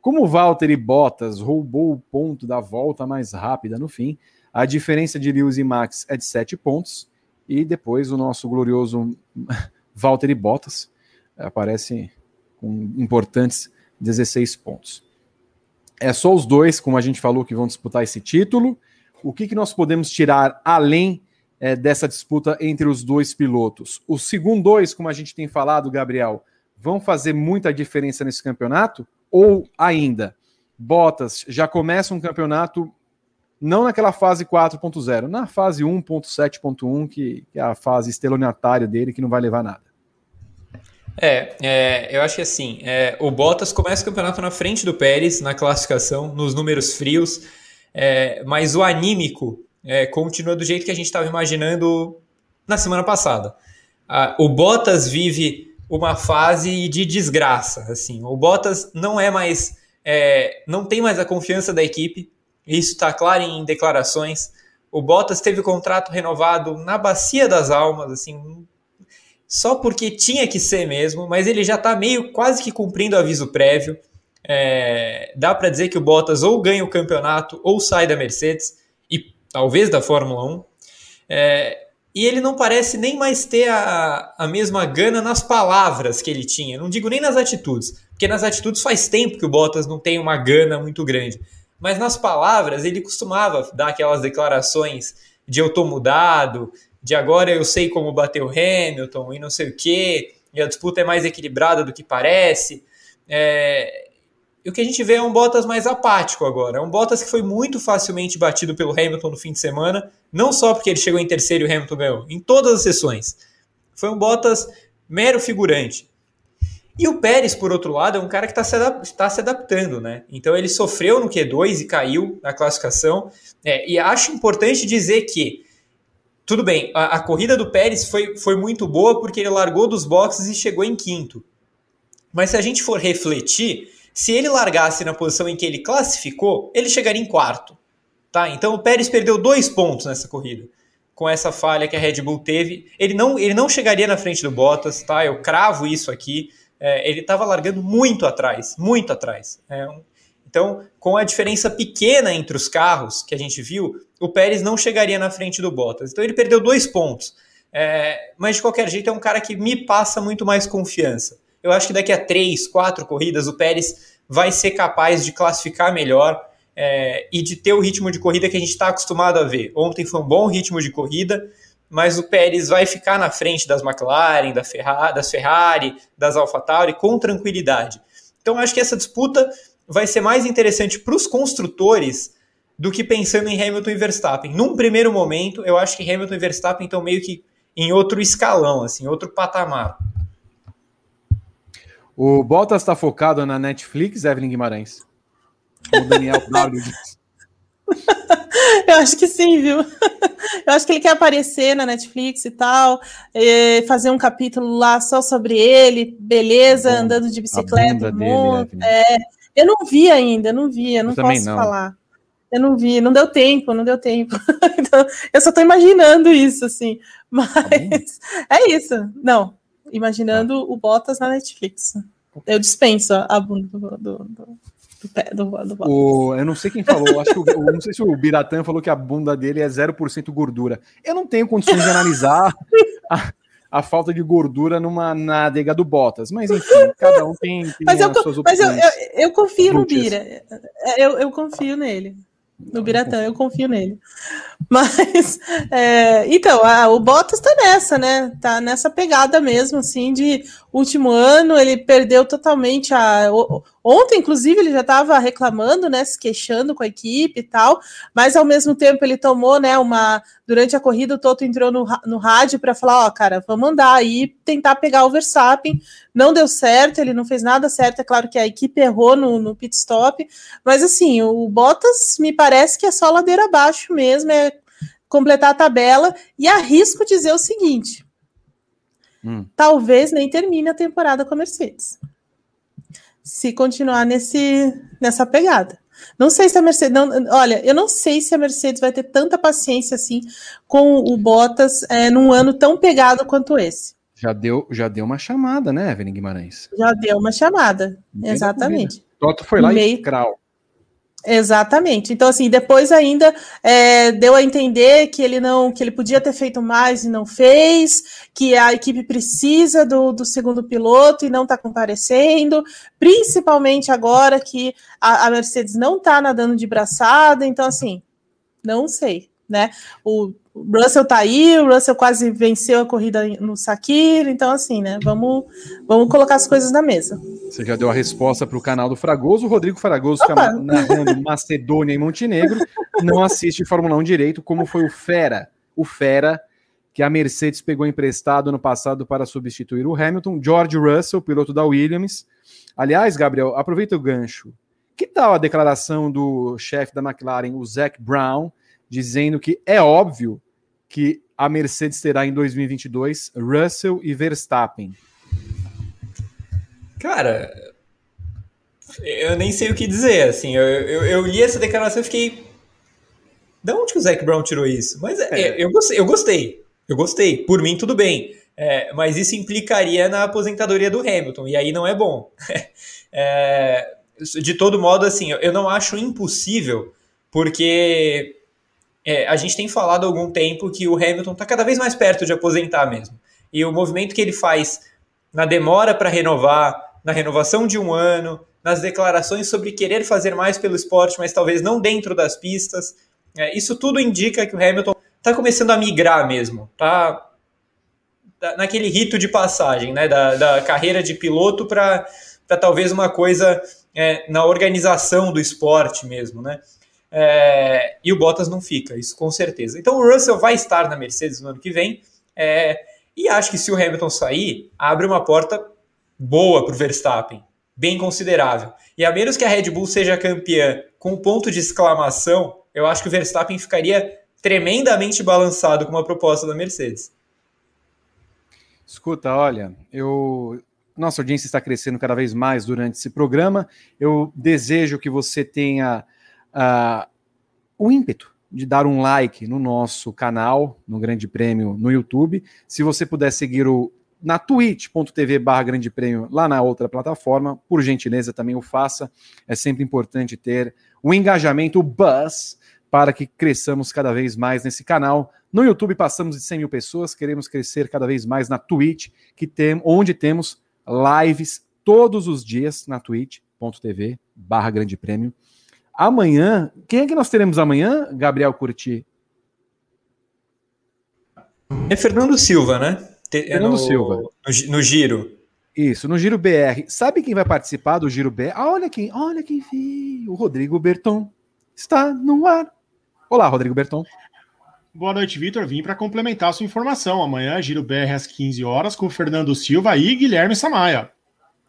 Como Valtteri Bottas roubou o ponto da volta mais rápida no fim, a diferença de Lewis e Max é de 7 pontos, e depois o nosso glorioso *laughs* Valtteri Bottas aparece com importantes 16 pontos. É só os dois, como a gente falou, que vão disputar esse título o que, que nós podemos tirar além é, dessa disputa entre os dois pilotos? Os segundo dois, como a gente tem falado, Gabriel, vão fazer muita diferença nesse campeonato? Ou ainda, Bottas já começa um campeonato não naquela fase 4.0, na fase 1.7.1, que, que é a fase estelionatária dele, que não vai levar nada. É, é, eu acho que assim, é, o Bottas começa o campeonato na frente do Pérez na classificação, nos números frios. É, mas o anímico é, continua do jeito que a gente estava imaginando na semana passada. Ah, o Bottas vive uma fase de desgraça. Assim, o Bottas não é mais, é, não tem mais a confiança da equipe. Isso está claro em declarações. O Bottas teve o contrato renovado na bacia das almas, assim, só porque tinha que ser mesmo, mas ele já está meio quase que cumprindo o aviso prévio. É, dá para dizer que o Bottas ou ganha o campeonato ou sai da Mercedes e talvez da Fórmula 1. É, e ele não parece nem mais ter a, a mesma gana nas palavras que ele tinha. Não digo nem nas atitudes, porque nas atitudes faz tempo que o Bottas não tem uma gana muito grande. Mas nas palavras ele costumava dar aquelas declarações de eu tô mudado, de agora eu sei como bater o Hamilton e não sei o que, e a disputa é mais equilibrada do que parece. É, e o que a gente vê é um Bottas mais apático agora. É um Bottas que foi muito facilmente batido pelo Hamilton no fim de semana, não só porque ele chegou em terceiro e o Hamilton ganhou, em todas as sessões. Foi um Bottas mero figurante. E o Pérez, por outro lado, é um cara que está se, adap tá se, adaptando, né? Então ele sofreu no Q2 e caiu na classificação. É, e acho importante dizer que, tudo bem, a, a, corrida do Pérez foi, foi muito boa porque ele largou dos boxes e chegou em quinto. Mas se a gente for refletir, se ele largasse na posição em que ele classificou, ele chegaria em quarto. Tá? Então o Pérez perdeu dois pontos nessa corrida. Com essa falha que a Red Bull teve. Ele não, ele não chegaria na frente do Bottas, tá? Eu cravo isso aqui. É, ele estava largando muito atrás, muito atrás. É, então, com a diferença pequena entre os carros que a gente viu, o Pérez não chegaria na frente do Bottas. Então ele perdeu dois pontos. É, mas de qualquer jeito é um cara que me passa muito mais confiança. Eu acho que daqui a três, quatro corridas o Pérez vai ser capaz de classificar melhor é, e de ter o ritmo de corrida que a gente está acostumado a ver. Ontem foi um bom ritmo de corrida, mas o Pérez vai ficar na frente das McLaren, da das Ferrari, das AlphaTauri com tranquilidade. Então acho que essa disputa vai ser mais interessante para os construtores do que pensando em Hamilton e Verstappen. Num primeiro momento, eu acho que Hamilton e Verstappen estão meio que em outro escalão, assim, outro patamar. O Bottas está focado na Netflix, Evelyn Guimarães. O Daniel *laughs* Braulio Eu acho que sim, viu? Eu acho que ele quer aparecer na Netflix e tal, e fazer um capítulo lá só sobre ele, beleza, Bom, andando de bicicleta. Dele, é, eu não vi ainda, não vi, eu não eu posso não. falar. Eu não vi, não deu tempo, não deu tempo. *laughs* então, eu só estou imaginando isso, assim. Mas tá é isso. Não, imaginando ah. o Bottas na Netflix. Eu dispenso a bunda do, do, do, do, do, do o, Eu não sei quem falou, acho que o, não sei se o Biratã falou que a bunda dele é 0% gordura. Eu não tenho condições de analisar a, a, falta de gordura numa nádega do Bottas, mas enfim, cada um tem, tem mas eu, suas opções. Mas eu, eu, eu confio no Bira, eu, eu confio nele. No Biratã, eu confio nele. *laughs* Mas, é, então, a, o Bottas tá nessa, né? Tá nessa pegada mesmo, assim, de último ano, ele perdeu totalmente a. Ontem, inclusive, ele já estava reclamando, né? Se queixando com a equipe e tal, mas ao mesmo tempo ele tomou, né? Uma. Durante a corrida, o Toto entrou no, no rádio para falar: ó, cara, vamos andar aí, tentar pegar o Verstappen. Não deu certo, ele não fez nada certo. É claro que a equipe errou no, no pit stop, mas assim, o Bottas me parece que é só ladeira abaixo mesmo, é completar a tabela. E arrisco dizer o seguinte: hum. talvez nem termine a temporada com a Mercedes. Se continuar nesse, nessa pegada. Não sei se a Mercedes. Não, olha, eu não sei se a Mercedes vai ter tanta paciência assim com o Bottas é, num ano tão pegado quanto esse. Já deu, já deu uma chamada, né, Evelyn Guimarães? Já deu uma chamada, exatamente. Toto foi lá Meio... e crau. Exatamente. Então, assim, depois ainda é, deu a entender que ele não, que ele podia ter feito mais e não fez, que a equipe precisa do, do segundo piloto e não está comparecendo, principalmente agora que a, a Mercedes não está nadando de braçada. Então, assim, não sei, né? O o Russell tá aí, o Russell quase venceu a corrida no Sakir, então assim, né? Vamos, vamos colocar as coisas na mesa. Você já deu a resposta para o canal do Fragoso. O Rodrigo Fragoso fica narrando Macedônia e Montenegro, não assiste Fórmula 1 direito, como foi o Fera, o Fera, que a Mercedes pegou emprestado no passado para substituir o Hamilton, George Russell, piloto da Williams. Aliás, Gabriel, aproveita o gancho. Que tal a declaração do chefe da McLaren, o Zac Brown, dizendo que é óbvio que a Mercedes terá em 2022 Russell e Verstappen? Cara, eu nem sei o que dizer, assim, eu, eu, eu li essa declaração e fiquei... Da onde que o Zac Brown tirou isso? Mas é. é. eu, gostei, eu gostei, eu gostei, por mim tudo bem, é, mas isso implicaria na aposentadoria do Hamilton, e aí não é bom. *laughs* é, de todo modo, assim, eu não acho impossível, porque é, a gente tem falado há algum tempo que o Hamilton está cada vez mais perto de aposentar mesmo. E o movimento que ele faz na demora para renovar, na renovação de um ano, nas declarações sobre querer fazer mais pelo esporte, mas talvez não dentro das pistas, é, isso tudo indica que o Hamilton está começando a migrar mesmo, tá, tá naquele rito de passagem, né, da, da carreira de piloto para talvez uma coisa é, na organização do esporte mesmo, né? É, e o Bottas não fica, isso com certeza. Então o Russell vai estar na Mercedes no ano que vem. É, e acho que se o Hamilton sair, abre uma porta boa para o Verstappen, bem considerável. E a menos que a Red Bull seja campeã com ponto de exclamação, eu acho que o Verstappen ficaria tremendamente balançado com uma proposta da Mercedes. Escuta, olha, eu nossa audiência está crescendo cada vez mais durante esse programa. Eu desejo que você tenha uh, o ímpeto de dar um like no nosso canal, no Grande Prêmio no YouTube. Se você puder seguir o na twitch.tv barra grande prêmio lá na outra plataforma, por gentileza também o faça. É sempre importante ter o engajamento, o buzz, para que cresçamos cada vez mais nesse canal. No YouTube passamos de 100 mil pessoas, queremos crescer cada vez mais na Twitch, que tem, onde temos lives todos os dias na twitch.tv barra grande prêmio. Amanhã, quem é que nós teremos amanhã, Gabriel Curti? É Fernando Silva, né? Fernando no, Silva. No, no, Giro. Isso, no Giro BR. Sabe quem vai participar do Giro BR? Ah, olha quem, olha quem veio. O Rodrigo Berton está no ar. Olá, Rodrigo Berton. Boa noite, Vitor. Vim para complementar a sua informação. Amanhã, Giro BR às 15 horas, com Fernando Silva e Guilherme Samaia.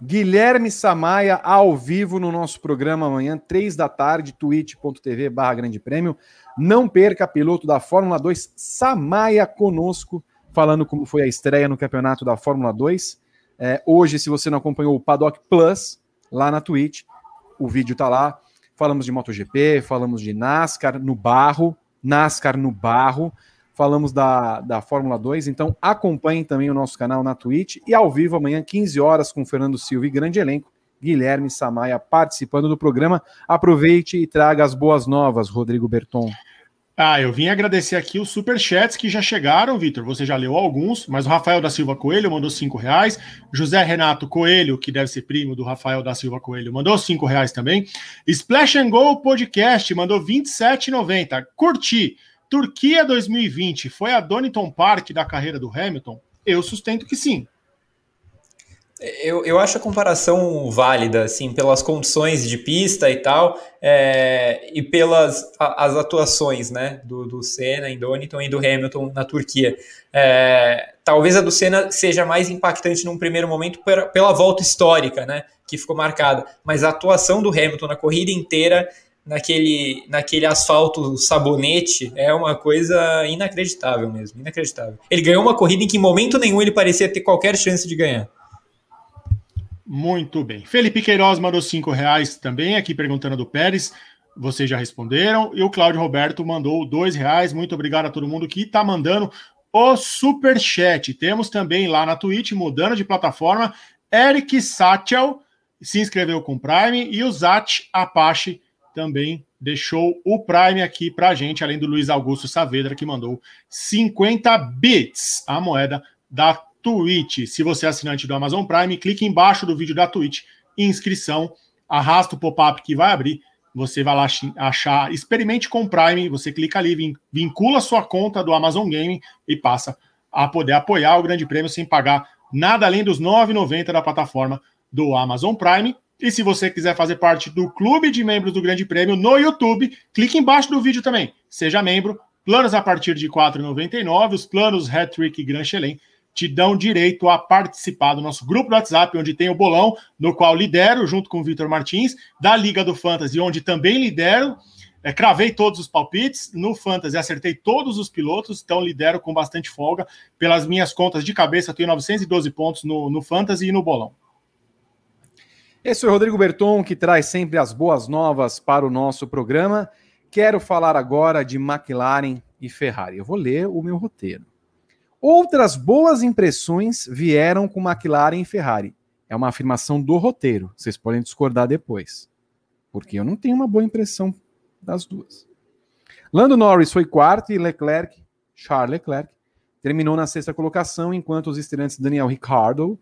Guilherme Samaia ao vivo no nosso programa amanhã, 3 da tarde, twitch.tv barra grande prêmio. Não perca, piloto da Fórmula 2, Samaia conosco falando como foi a estreia no campeonato da Fórmula 2. É, hoje, se você não acompanhou o Paddock Plus, lá na Twitch, o vídeo tá lá. Falamos de MotoGP, falamos de NASCAR no barro, NASCAR no barro, falamos da, da Fórmula 2. Então, acompanhem também o nosso canal na Twitch e ao vivo amanhã, 15 horas, com Fernando Silva e grande elenco. Guilherme Samaia participando do programa. Aproveite e traga as boas novas, Rodrigo Berton. Ah, eu vim agradecer aqui os superchats que já chegaram, Vitor. Você já leu alguns, mas o Rafael da Silva Coelho mandou cinco reais. José Renato Coelho, que deve ser primo do Rafael da Silva Coelho, mandou cinco reais também. Splash and Go Podcast mandou 27,90. Curti. Turquia 2020 foi a Donington Park da carreira do Hamilton? Eu sustento que sim. Eu, eu acho a comparação válida, assim, pelas condições de pista e tal, é, e pelas a, as atuações, né, do, do Senna em Donington e do Hamilton na Turquia. É, talvez a do Senna seja mais impactante num primeiro momento pela, pela volta histórica, né, que ficou marcada, mas a atuação do Hamilton na corrida inteira naquele, naquele asfalto sabonete é uma coisa inacreditável mesmo, inacreditável. Ele ganhou uma corrida em que em momento nenhum ele parecia ter qualquer chance de ganhar. Muito bem. Felipe Queiroz mandou cinco reais também aqui perguntando do Pérez. Vocês já responderam. E o Cláudio Roberto mandou dois reais. Muito obrigado a todo mundo que está mandando o super chat. Temos também lá na Twitch, mudando de plataforma, Eric Satchel se inscreveu com Prime e o Zat Apache também deixou o Prime aqui para a gente, além do Luiz Augusto Saavedra, que mandou 50 bits, a moeda da Twitch. Se você é assinante do Amazon Prime, clique embaixo do vídeo da Twitch, inscrição, arrasta o pop-up que vai abrir, você vai lá achar, experimente com Prime, você clica ali, vincula sua conta do Amazon Gaming e passa a poder apoiar o Grande Prêmio sem pagar nada além dos R$ 9,90 da plataforma do Amazon Prime. E se você quiser fazer parte do clube de membros do Grande Prêmio no YouTube, clique embaixo do vídeo também. Seja membro, planos a partir de R$ 4,99, os planos Hat-Trick e Grand Chelem te dão direito a participar do nosso grupo do WhatsApp, onde tem o bolão, no qual lidero, junto com o Vitor Martins, da Liga do Fantasy, onde também lidero. É, cravei todos os palpites. No Fantasy acertei todos os pilotos, então lidero com bastante folga. Pelas minhas contas de cabeça, tenho 912 pontos no, no Fantasy e no bolão. Esse é o Rodrigo Berton, que traz sempre as boas novas para o nosso programa. Quero falar agora de McLaren e Ferrari. Eu vou ler o meu roteiro. Outras boas impressões vieram com McLaren e Ferrari. É uma afirmação do roteiro. Vocês podem discordar depois. Porque eu não tenho uma boa impressão das duas. Lando Norris foi quarto e Leclerc, Charles Leclerc, terminou na sexta colocação, enquanto os estreantes Daniel Ricciardo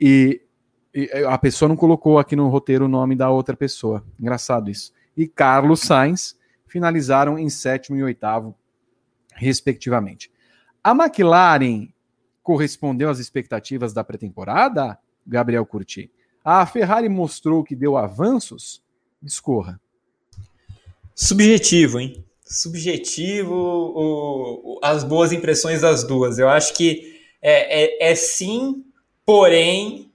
e, a pessoa não colocou aqui no roteiro o nome da outra pessoa. Engraçado isso. E Carlos Sainz finalizaram em sétimo e oitavo, respectivamente. A McLaren correspondeu às expectativas da pré-temporada, Gabriel Curti? A Ferrari mostrou que deu avanços? Discorra. Subjetivo, hein? Subjetivo o, o, as boas impressões das duas. Eu acho que é, é, é sim, porém,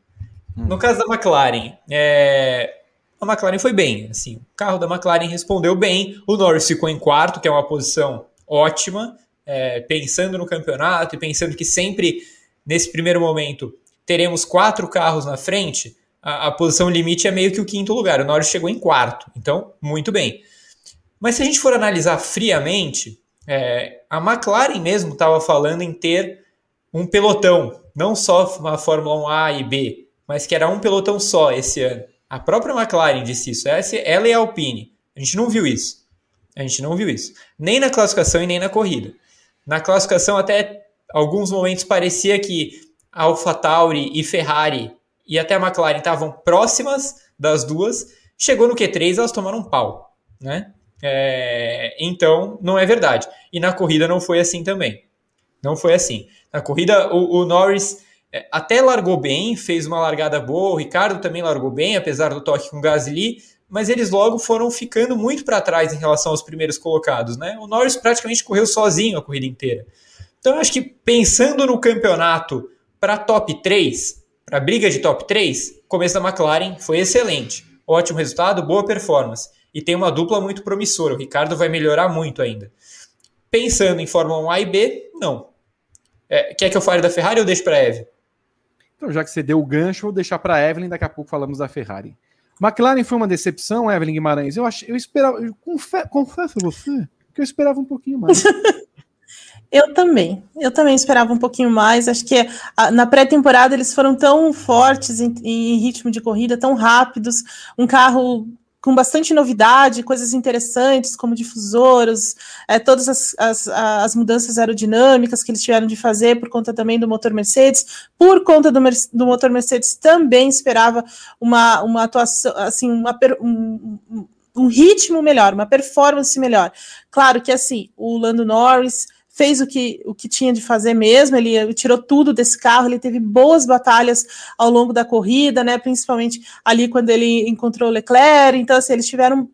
hum. no caso da McLaren, é, a McLaren foi bem. Assim, o carro da McLaren respondeu bem. O Norris ficou em quarto, que é uma posição ótima, é, pensando no campeonato e pensando que sempre, nesse primeiro momento, teremos quatro carros na frente a, a, posição limite é meio que o quinto lugar. O Norris chegou em quarto, então muito bem. Mas se a gente for analisar friamente, é, a McLaren mesmo estava falando em ter um pelotão, não só uma Fórmula 1A e B, mas que era um pelotão só esse ano. A própria McLaren disse isso, ela e a Alpine. A gente não viu isso. A gente não viu isso. Nem na classificação e nem na corrida. Na classificação, até alguns momentos parecia que AlphaTauri e Ferrari e até a McLaren estavam próximas das duas, chegou no Q3 elas tomaram um pau, né? É, então, não é verdade. E na corrida não foi assim também. Não foi assim. Na corrida, o, o Norris é, até largou bem, fez uma largada boa, o Ricardo também largou bem, apesar do toque com o Gasly, mas eles logo foram ficando muito para trás em relação aos primeiros colocados, né? O Norris praticamente correu sozinho a corrida inteira. Então, eu acho que pensando no campeonato para top 3, para briga de top 3, começo da McLaren foi excelente. Ótimo resultado, boa performance. E tem uma dupla muito promissora. O Ricardo vai melhorar muito ainda. Pensando em Fórmula 1 A e B, não. É, quer que eu fale da Ferrari ou deixe para a Eve? Então, já que você deu o gancho, vou deixar para Evelyn, daqui a pouco falamos da Ferrari. McLaren foi uma decepção, Evelyn Guimarães. Eu, ach, eu esperava, eu confesso, confesso a você que eu esperava um pouquinho mais. *laughs* Eu também. Eu também esperava um pouquinho mais. Acho que na pré-temporada eles foram tão fortes em, em, ritmo de corrida, tão rápidos. Um carro com bastante novidade, coisas interessantes, como difusores, é, todas as, as, as, mudanças aerodinâmicas que eles tiveram de fazer por conta também do motor Mercedes. Por conta do, do motor Mercedes, também esperava uma, uma atuação, assim, uma, um, um ritmo melhor, uma performance melhor. Claro que assim, o Lando Norris fez o que, o que tinha de fazer mesmo, ele, tirou tudo desse carro, ele teve boas batalhas ao longo da corrida, né? Principalmente ali quando ele encontrou o Leclerc, então assim, eles tiveram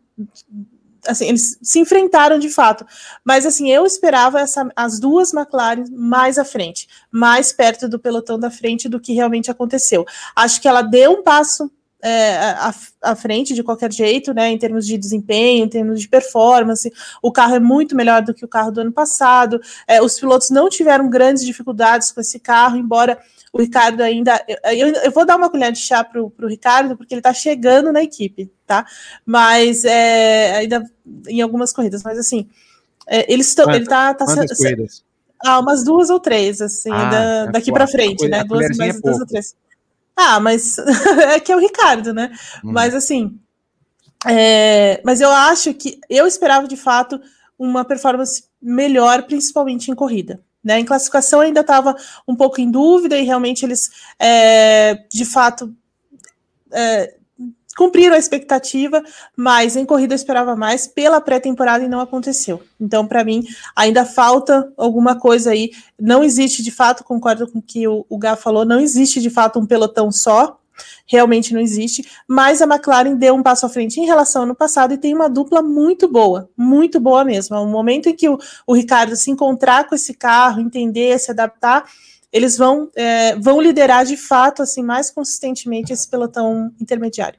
assim, eles se enfrentaram de fato. Mas assim, eu esperava essa, as duas McLaren mais à frente, mais perto do pelotão da frente do que realmente aconteceu. Acho que ela deu um passo é, à, à, frente de qualquer jeito, né? Em termos de desempenho, em termos de performance, o carro é muito melhor do que o carro do ano passado. É, os pilotos não tiveram grandes dificuldades com esse carro, embora o Ricardo ainda. Eu, eu vou dar uma colher de chá para o Ricardo, porque ele está chegando na equipe, tá? Mas é, ainda em algumas corridas, mas assim, é, eles estão. Ele está. Tá, tá? Ah, umas duas ou três, assim, ah, da, é daqui para frente, né? Duas, mais, é duas ou três. Ah, mas *laughs* é que é o Ricardo, né? Hum. Mas assim, é, mas eu acho que eu esperava de fato uma performance melhor, principalmente em corrida. Né? Em classificação ainda estava um pouco em dúvida e realmente eles, é, de fato, é, cumpriram a expectativa, mas em corrida eu esperava mais pela pré-temporada e não aconteceu. Então, para mim, ainda falta alguma coisa aí. Não existe de fato, concordo com o que o, Gá falou, não existe de fato um pelotão só. Realmente não existe, mas a McLaren deu um passo à frente em relação ao ano passado e tem uma dupla muito boa, muito boa mesmo. É um momento em que o, o Ricardo se encontrar com esse carro, entender, se adaptar, eles vão, é, vão liderar de fato assim mais consistentemente esse pelotão intermediário.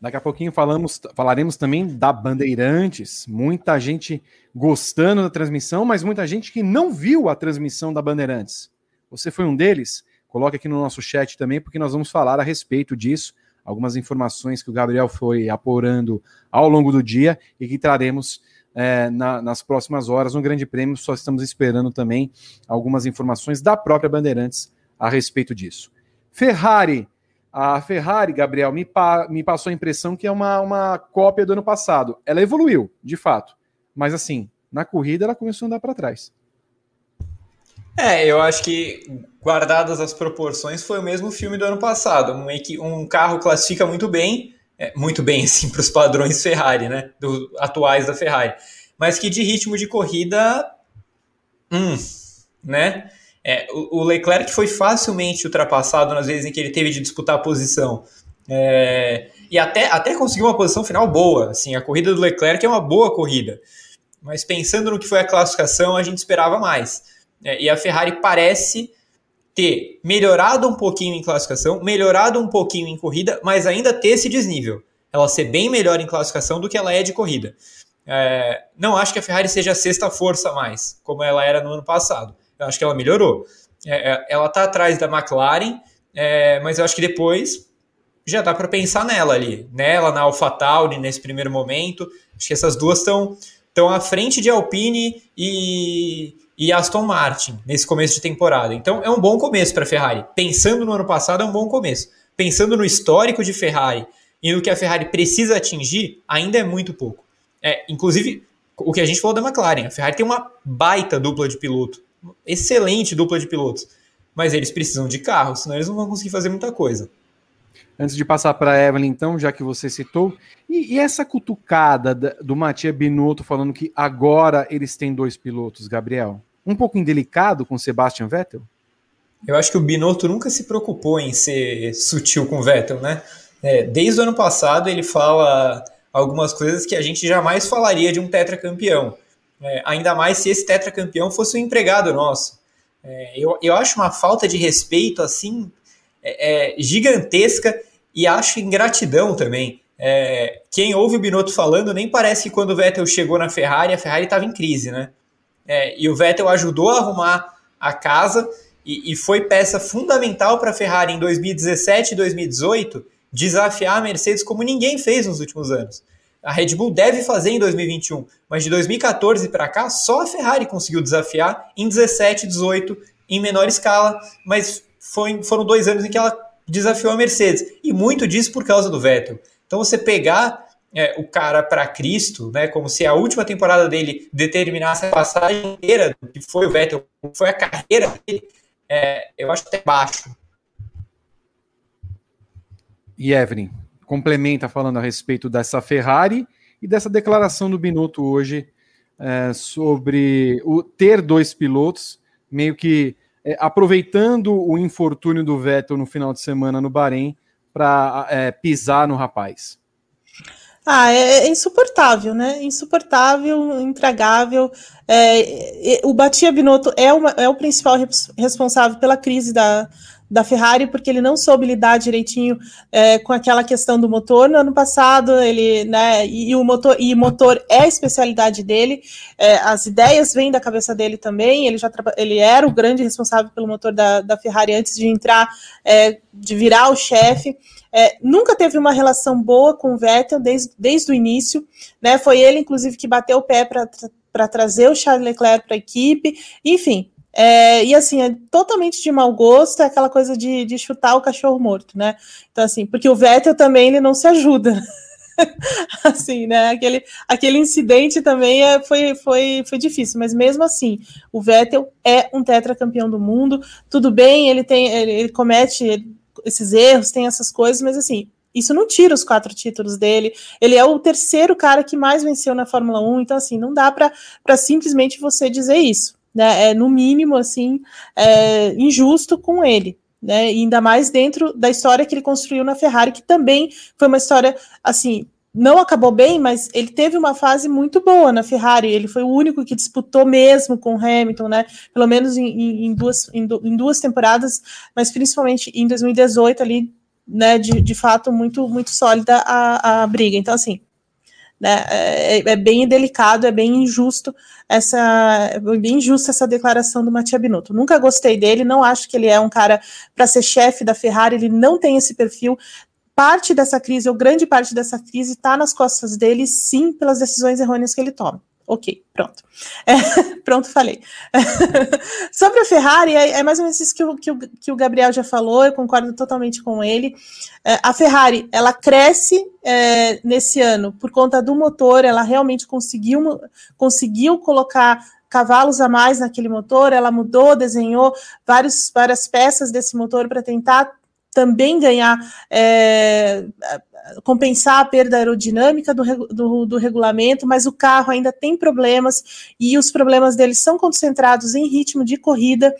Daqui a pouquinho falamos, falaremos também da Bandeirantes. Muita gente gostando da transmissão, mas muita gente que não viu a transmissão da Bandeirantes. Você foi um deles? Coloque aqui no nosso chat também, porque nós vamos falar a respeito disso. Algumas informações que o Gabriel foi apurando ao longo do dia e que traremos é, na, nas próximas horas no Grande Prêmio. Só estamos esperando também algumas informações da própria Bandeirantes a respeito disso. Ferrari a Ferrari, Gabriel, me, pa me passou a impressão que é uma, uma cópia do ano passado. Ela evoluiu, de fato. Mas assim, na corrida ela começou a andar para trás. É, eu acho que, guardadas as proporções, foi o mesmo filme do ano passado. Um, um carro classifica muito bem, é, muito bem, *laughs* assim, para os padrões Ferrari, né? Do, atuais da Ferrari. Mas que de ritmo de corrida. Hum, né? É, o, Leclerc foi facilmente ultrapassado nas vezes em que ele teve de disputar a posição. É, e até, até conseguiu uma posição final boa. Assim, a corrida do Leclerc é uma boa corrida. Mas pensando no que foi a classificação, a gente esperava mais. É, e a Ferrari parece ter melhorado um pouquinho em classificação, melhorado um pouquinho em corrida, mas ainda ter esse desnível. Ela ser bem melhor em classificação do que ela é de corrida. É, não acho que a Ferrari seja a sexta força mais, como ela era no ano passado. Eu acho que ela melhorou. É, é ela está atrás da McLaren, é, mas eu acho que depois já dá para pensar nela ali, nela, na AlphaTauri nesse primeiro momento. Acho que essas duas estão estão à frente de Alpine e, e Aston Martin nesse começo de temporada. Então é um bom começo para a Ferrari. Pensando no ano passado, é um bom começo. Pensando no histórico de Ferrari e no que a Ferrari precisa atingir, ainda é muito pouco. É, inclusive, o que a gente falou da McLaren, a Ferrari tem uma baita dupla de piloto, excelente dupla de pilotos, mas eles precisam de carro, senão eles não vão conseguir fazer muita coisa. Antes de passar para a Evelyn, então, já que você citou, e, e essa cutucada do Matia Binotto falando que agora eles têm dois pilotos, Gabriel? Um pouco indelicado com Sebastian Vettel? Eu acho que o Binotto nunca se preocupou em ser sutil com o Vettel, né? É, desde o ano passado ele fala algumas coisas que a gente jamais falaria de um tetracampeão. É, ainda mais se esse tetracampeão fosse um empregado nosso. É, eu, eu acho uma falta de respeito assim é, é, gigantesca e acho ingratidão também. É, quem ouve o Binotto falando nem parece que quando o Vettel chegou na Ferrari, a Ferrari estava em crise, né? É, e o Vettel ajudou a arrumar a casa e, e foi peça fundamental para a Ferrari em 2017 e 2018 desafiar a Mercedes como ninguém fez nos últimos anos. A Red Bull deve fazer em 2021, mas de 2014 para cá só a Ferrari conseguiu desafiar em 17, 18 em menor escala, mas foi, foram dois anos em que ela desafiou a Mercedes. E muito disso por causa do Vettel. Então você pegar é, o cara para Cristo, né, como se a última temporada dele determinasse a passagem inteira do que foi o Vettel, foi a carreira dele, é, eu acho até baixo. E Evelyn, complementa falando a respeito dessa Ferrari e dessa declaração do Binotto hoje é, sobre o ter dois pilotos, meio que é, aproveitando o infortúnio do Vettel no final de semana no Bahrein para é, pisar no rapaz? Ah, é, é, insuportável, né? Insuportável, intragável. É, o Batia Binotto é, uma, é o principal responsável pela crise da, da Ferrari, porque ele não soube lidar direitinho é, com aquela questão do motor. No ano passado, ele, né, e, e o motor, e motor é a especialidade dele, é, as ideias vêm da cabeça dele também, ele já ele era o grande responsável pelo motor da, da Ferrari antes de entrar, é, de virar o chefe. É, nunca teve uma relação boa com o Vettel desde, desde o início, né? Foi ele, inclusive, que bateu o pé para trazer o Charles Leclerc para a equipe, enfim, é, e assim, é totalmente de mau gosto, é aquela coisa de, de chutar o cachorro morto, né? Então, assim, porque o Vettel também ele não se ajuda. *laughs* assim, né? Aquele, aquele incidente também é, foi, foi, foi difícil, mas mesmo assim, o Vettel é um tetracampeão do mundo. Tudo bem, ele tem, ele, ele comete esses erros, tem essas coisas, mas assim, isso não tira os quatro títulos dele. Ele é o terceiro cara que mais venceu na Fórmula 1, então assim, não dá para simplesmente você dizer isso né, é no mínimo assim é, injusto com ele. Né, ainda mais dentro da história que ele construiu na Ferrari, que também foi uma história assim, não acabou bem, mas ele teve uma fase muito boa na Ferrari. Ele foi o único que disputou mesmo com Hamilton, né? Pelo menos em, em, duas, em, em, duas temporadas, mas principalmente em 2018 ali, né? De, de fato, muito muito sólida a, a briga. Então, assim, né? É, é, bem delicado, é bem injusto essa, é bem injusta essa declaração do Mattia Binotto. Nunca gostei dele, não acho que ele é um cara para ser chefe da Ferrari, ele não tem esse perfil. Parte dessa crise, ou grande parte dessa crise, está nas costas dele, sim, pelas decisões errôneas que ele toma. Ok, pronto. É, *laughs* pronto, falei. *laughs* Sobre a Ferrari, é, é, mais ou menos isso que o, que, o, que o Gabriel já falou, eu concordo totalmente com ele. É, a Ferrari, ela cresce é, nesse ano por conta do motor, ela realmente conseguiu, conseguiu colocar cavalos a mais naquele motor, ela mudou, desenhou vários, várias peças desse motor para tentar também ganhar é, compensar a perda aerodinâmica do, do, do, regulamento, mas o carro ainda tem problemas e os problemas deles são concentrados em ritmo de corrida.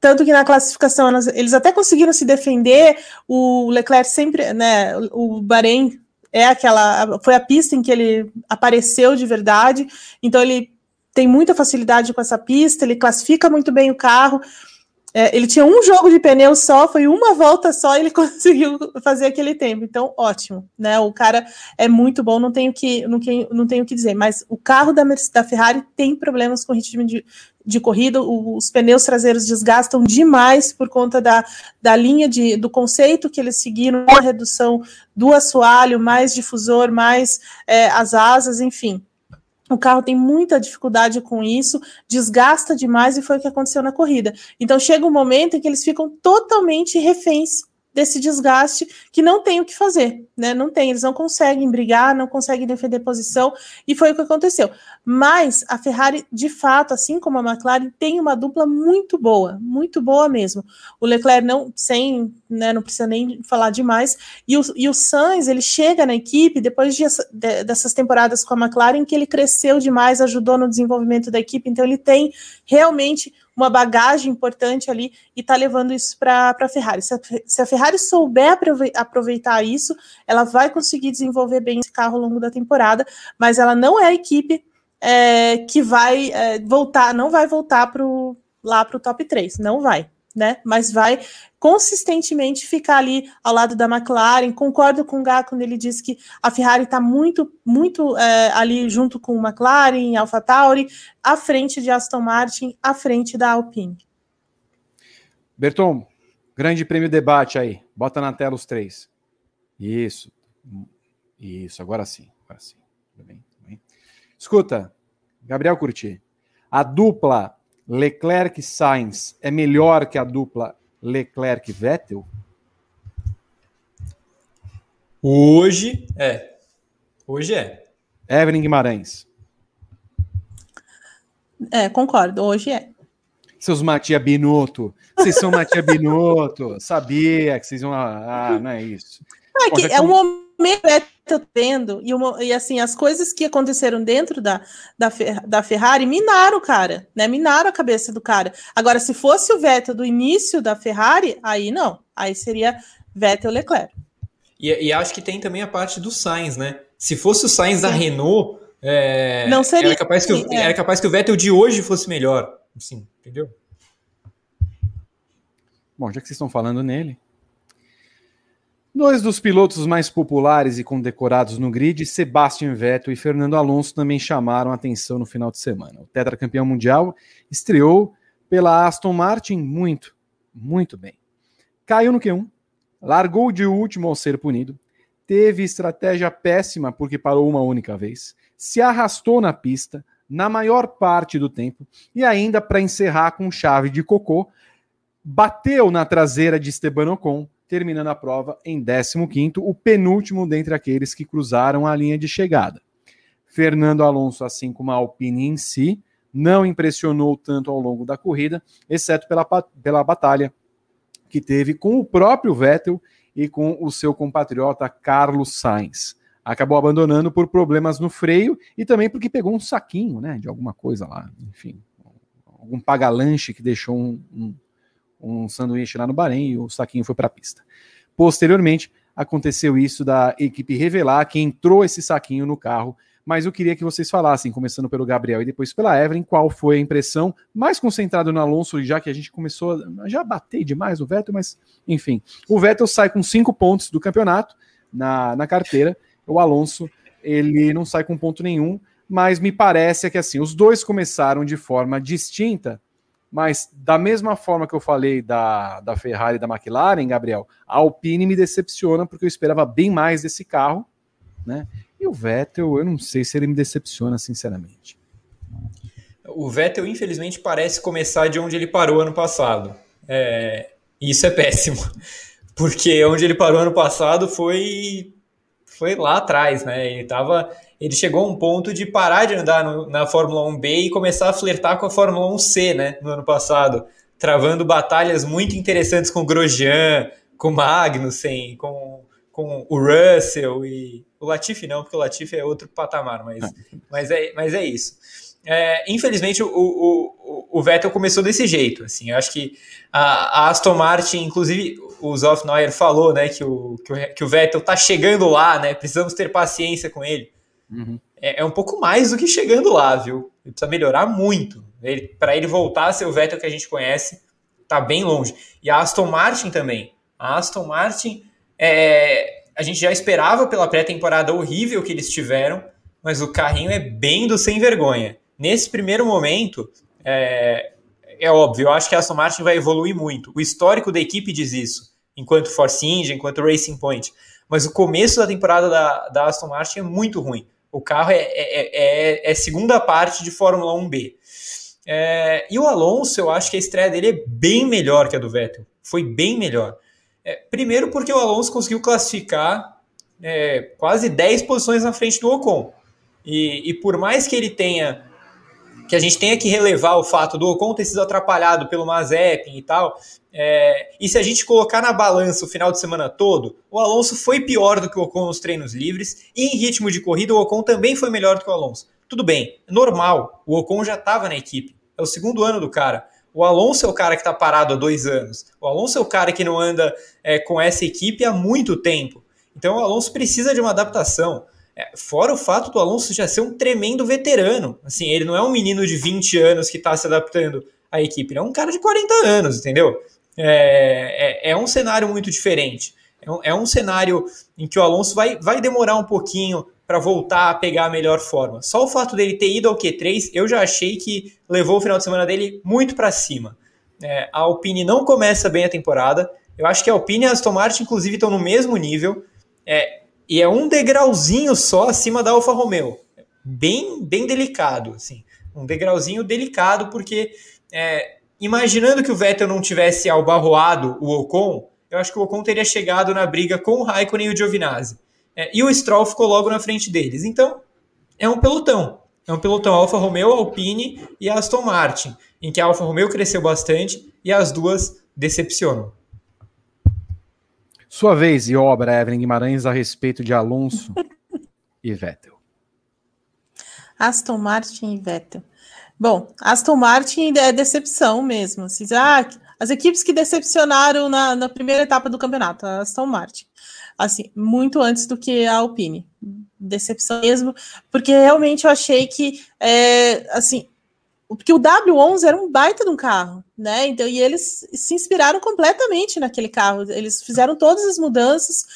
tanto que na classificação eles até conseguiram se defender. O Leclerc sempre, né? O Bahrein é aquela, foi a pista em que ele apareceu de verdade. Então ele tem muita facilidade com essa pista. Ele classifica muito bem o carro. É, ele tinha um jogo de pneu só, foi uma volta só e ele *laughs* conseguiu fazer aquele tempo. Então, ótimo, né? O cara é muito bom, não tenho que, não, não tenho que dizer. Mas o carro da, da Ferrari tem problemas com ritmo de, de corrida, os pneus traseiros desgastam demais por conta da, da linha de, do conceito que eles seguiram, a redução do assoalho, mais difusor, mais é, as asas, enfim. O carro tem muita dificuldade com isso, desgasta demais e foi o que aconteceu na corrida. Então chega um momento em que eles ficam totalmente reféns desse desgaste que não tem o que fazer, né? Não tem, eles não conseguem brigar, não conseguem defender posição, e foi o que aconteceu. Mas a Ferrari, de fato, assim como a McLaren, tem uma dupla muito boa, muito boa mesmo. O Leclerc não, sem, né, não precisa nem falar demais, e o, e o Sainz, ele chega na equipe depois de, de, dessas temporadas com a McLaren, que ele cresceu demais, ajudou no desenvolvimento da equipe, então ele tem realmente uma bagagem importante ali e está levando isso para a Ferrari. Se a, se a, Ferrari souber aproveitar isso, ela vai conseguir desenvolver bem esse carro ao longo da temporada, mas ela não é a equipe é, que vai é, voltar, não vai voltar pro, lá para o top 3, não vai né? Mas vai consistentemente ficar ali ao lado da McLaren. Concordo com o Gá quando ele diz que a Ferrari está muito, muito é, ali junto com o McLaren, Alpha Tauri, à frente de Aston Martin, à frente da Alpine. Berton, grande prêmio debate aí. Bota na tela os três. Isso. Isso, agora sim. Agora sim. Tudo bem, tudo bem. Escuta, Gabriel Curti. A dupla Leclerc Sainz é melhor que a dupla Leclerc Vettel? Hoje é. Hoje é. Evelyn Guimarães. É, concordo. Hoje é. Seus Matia Binotto. Vocês são Matia Binotto. *laughs* Sabia que vocês vão. Ah, não é isso. É, que é um momento tô tendo, e, uma, e assim, as coisas que aconteceram dentro da, da, da Ferrari minaram o cara, né? Minaram a cabeça do cara. Agora, se fosse o Vettel do início da Ferrari, aí não. Aí seria Vettel Leclerc. E, e acho que tem também a parte do Sainz, né? Se fosse o Sainz Sim. da Renault, é, não seria, era, capaz que o, é. era capaz que o Vettel de hoje fosse melhor. Assim, entendeu? Bom, já que vocês estão falando nele, Dois dos pilotos mais populares e condecorados no grid, Sebastian Vettel e Fernando Alonso, também chamaram atenção no final de semana. O tetracampeão mundial estreou pela Aston Martin muito, muito bem. Caiu no Q1, largou de último ao ser punido, teve estratégia péssima porque parou uma única vez, se arrastou na pista na maior parte do tempo e ainda para encerrar com chave de cocô, bateu na traseira de Esteban Ocon terminando a prova em 15º, o penúltimo dentre aqueles que cruzaram a linha de chegada. Fernando Alonso, assim como a Alpine em si, não impressionou tanto ao longo da corrida, exceto pela, pela batalha que teve com o próprio Vettel e com o seu compatriota Carlos Sainz. Acabou abandonando por problemas no freio e também porque pegou um saquinho, né, de alguma coisa lá, enfim, algum paga-lanche que deixou um, um, um sanduíche lá no Bahrein e o saquinho foi para a pista. Posteriormente, aconteceu isso da equipe revelar que entrou esse saquinho no carro, mas eu queria que vocês falassem, começando pelo Gabriel e depois pela Evelyn, qual foi a impressão, mais concentrado no Alonso, já que a gente começou, a, já batei demais o Vettel, mas enfim. O Vettel sai com cinco pontos do campeonato na, na carteira, o Alonso, ele não sai com ponto nenhum, mas me parece que assim, os dois começaram de forma distinta, mas da mesma forma que eu falei da, da Ferrari e da McLaren, Gabriel, a Alpine me decepciona porque eu esperava bem mais desse carro, né? E o Vettel, eu não sei se ele me decepciona, sinceramente. O Vettel, infelizmente, parece começar de onde ele parou ano passado. É, isso é péssimo, *laughs* porque onde ele parou ano passado foi foi lá atrás, né? Ele tava ele chegou a um ponto de parar de andar no, na Fórmula 1B e começar a flertar com a Fórmula 1C, né, no ano passado, travando batalhas muito interessantes com o Grosjean, com o Magnussen, com, com o Russell e o Latifi não, porque o Latifi é outro patamar, mas, *laughs* mas, é, mas é isso. é, infelizmente o, o, o, Vettel começou desse jeito. Assim, eu acho que a, a Aston Martin, inclusive o Zoff Neuer falou, né, que o, que o, que o Vettel tá chegando lá, né? Precisamos ter paciência com ele. Uhum. É, é, um pouco mais do que chegando lá, viu? Ele precisa melhorar muito. Para ele voltar a ser o Vettel que a gente conhece, tá bem longe. E a Aston Martin também. A Aston Martin, é, a gente já esperava pela pré-temporada horrível que eles tiveram, mas o carrinho é bem do sem vergonha. Nesse primeiro momento, é, é óbvio, eu acho que a Aston Martin vai evoluir muito. O histórico da equipe diz isso, enquanto Force India, enquanto Racing Point. Mas o começo da temporada da, da Aston Martin é muito ruim. O carro é, é, é, é segunda parte de Fórmula 1B. É, e o Alonso, eu acho que a estreia dele é bem melhor que a do Vettel. Foi bem melhor. É, primeiro porque o Alonso conseguiu classificar é, quase 10 posições na frente do Ocon. E, e, por mais que ele tenha. que a gente tenha que relevar o fato do Ocon ter sido atrapalhado pelo Mazepin e tal. É, e se a gente colocar na balança o final de semana todo, o Alonso foi pior do que o Ocon nos treinos livres. E em ritmo de corrida, o Ocon também foi melhor do que o Alonso. Tudo bem, normal. O Ocon já estava na equipe. É o segundo ano do cara. O Alonso é o cara que está parado há dois anos. O Alonso é o cara que não anda é, com essa equipe há muito tempo. Então o Alonso precisa de uma adaptação. É, fora o fato do Alonso já ser um tremendo veterano. Assim, ele não é um menino de 20 anos que está se adaptando à equipe, ele é um cara de 40 anos, entendeu? É, é, é um cenário muito diferente. É um, é um, cenário em que o Alonso vai, vai demorar um pouquinho para voltar a pegar a melhor forma. Só o fato dele ter ido ao Q3, eu já achei que levou o final de semana dele muito para cima. É, a Alpine não começa bem a temporada. Eu acho que a Alpine e a Aston Martin, inclusive, estão no mesmo nível. É, e é um degrauzinho só acima da Alfa Romeo. Bem, bem delicado, assim. Um degrauzinho delicado, porque é, imaginando que o Vettel não tivesse albarroado o Ocon, eu acho que o Ocon teria chegado na briga com o Raikkonen e o Giovinazzi. É, e o Stroll ficou logo na frente deles. Então, é um pelotão. É um pelotão Alfa Romeo, Alpine e Aston Martin, em que a Alfa Romeo cresceu bastante e as duas decepcionam. Sua vez e obra, Evelyn Guimarães, a respeito de Alonso *laughs* e Vettel. Aston Martin e Vettel. Bom, Aston Martin é decepção mesmo. Assim, ah, as equipes que decepcionaram na, na primeira etapa do campeonato, a Aston Martin. Assim, muito antes do que a Alpine. Decepção mesmo, porque realmente eu achei que, é, assim, porque o W11 era um baita de um carro, né? Então, e eles se inspiraram completamente naquele carro. Eles fizeram todas as mudanças,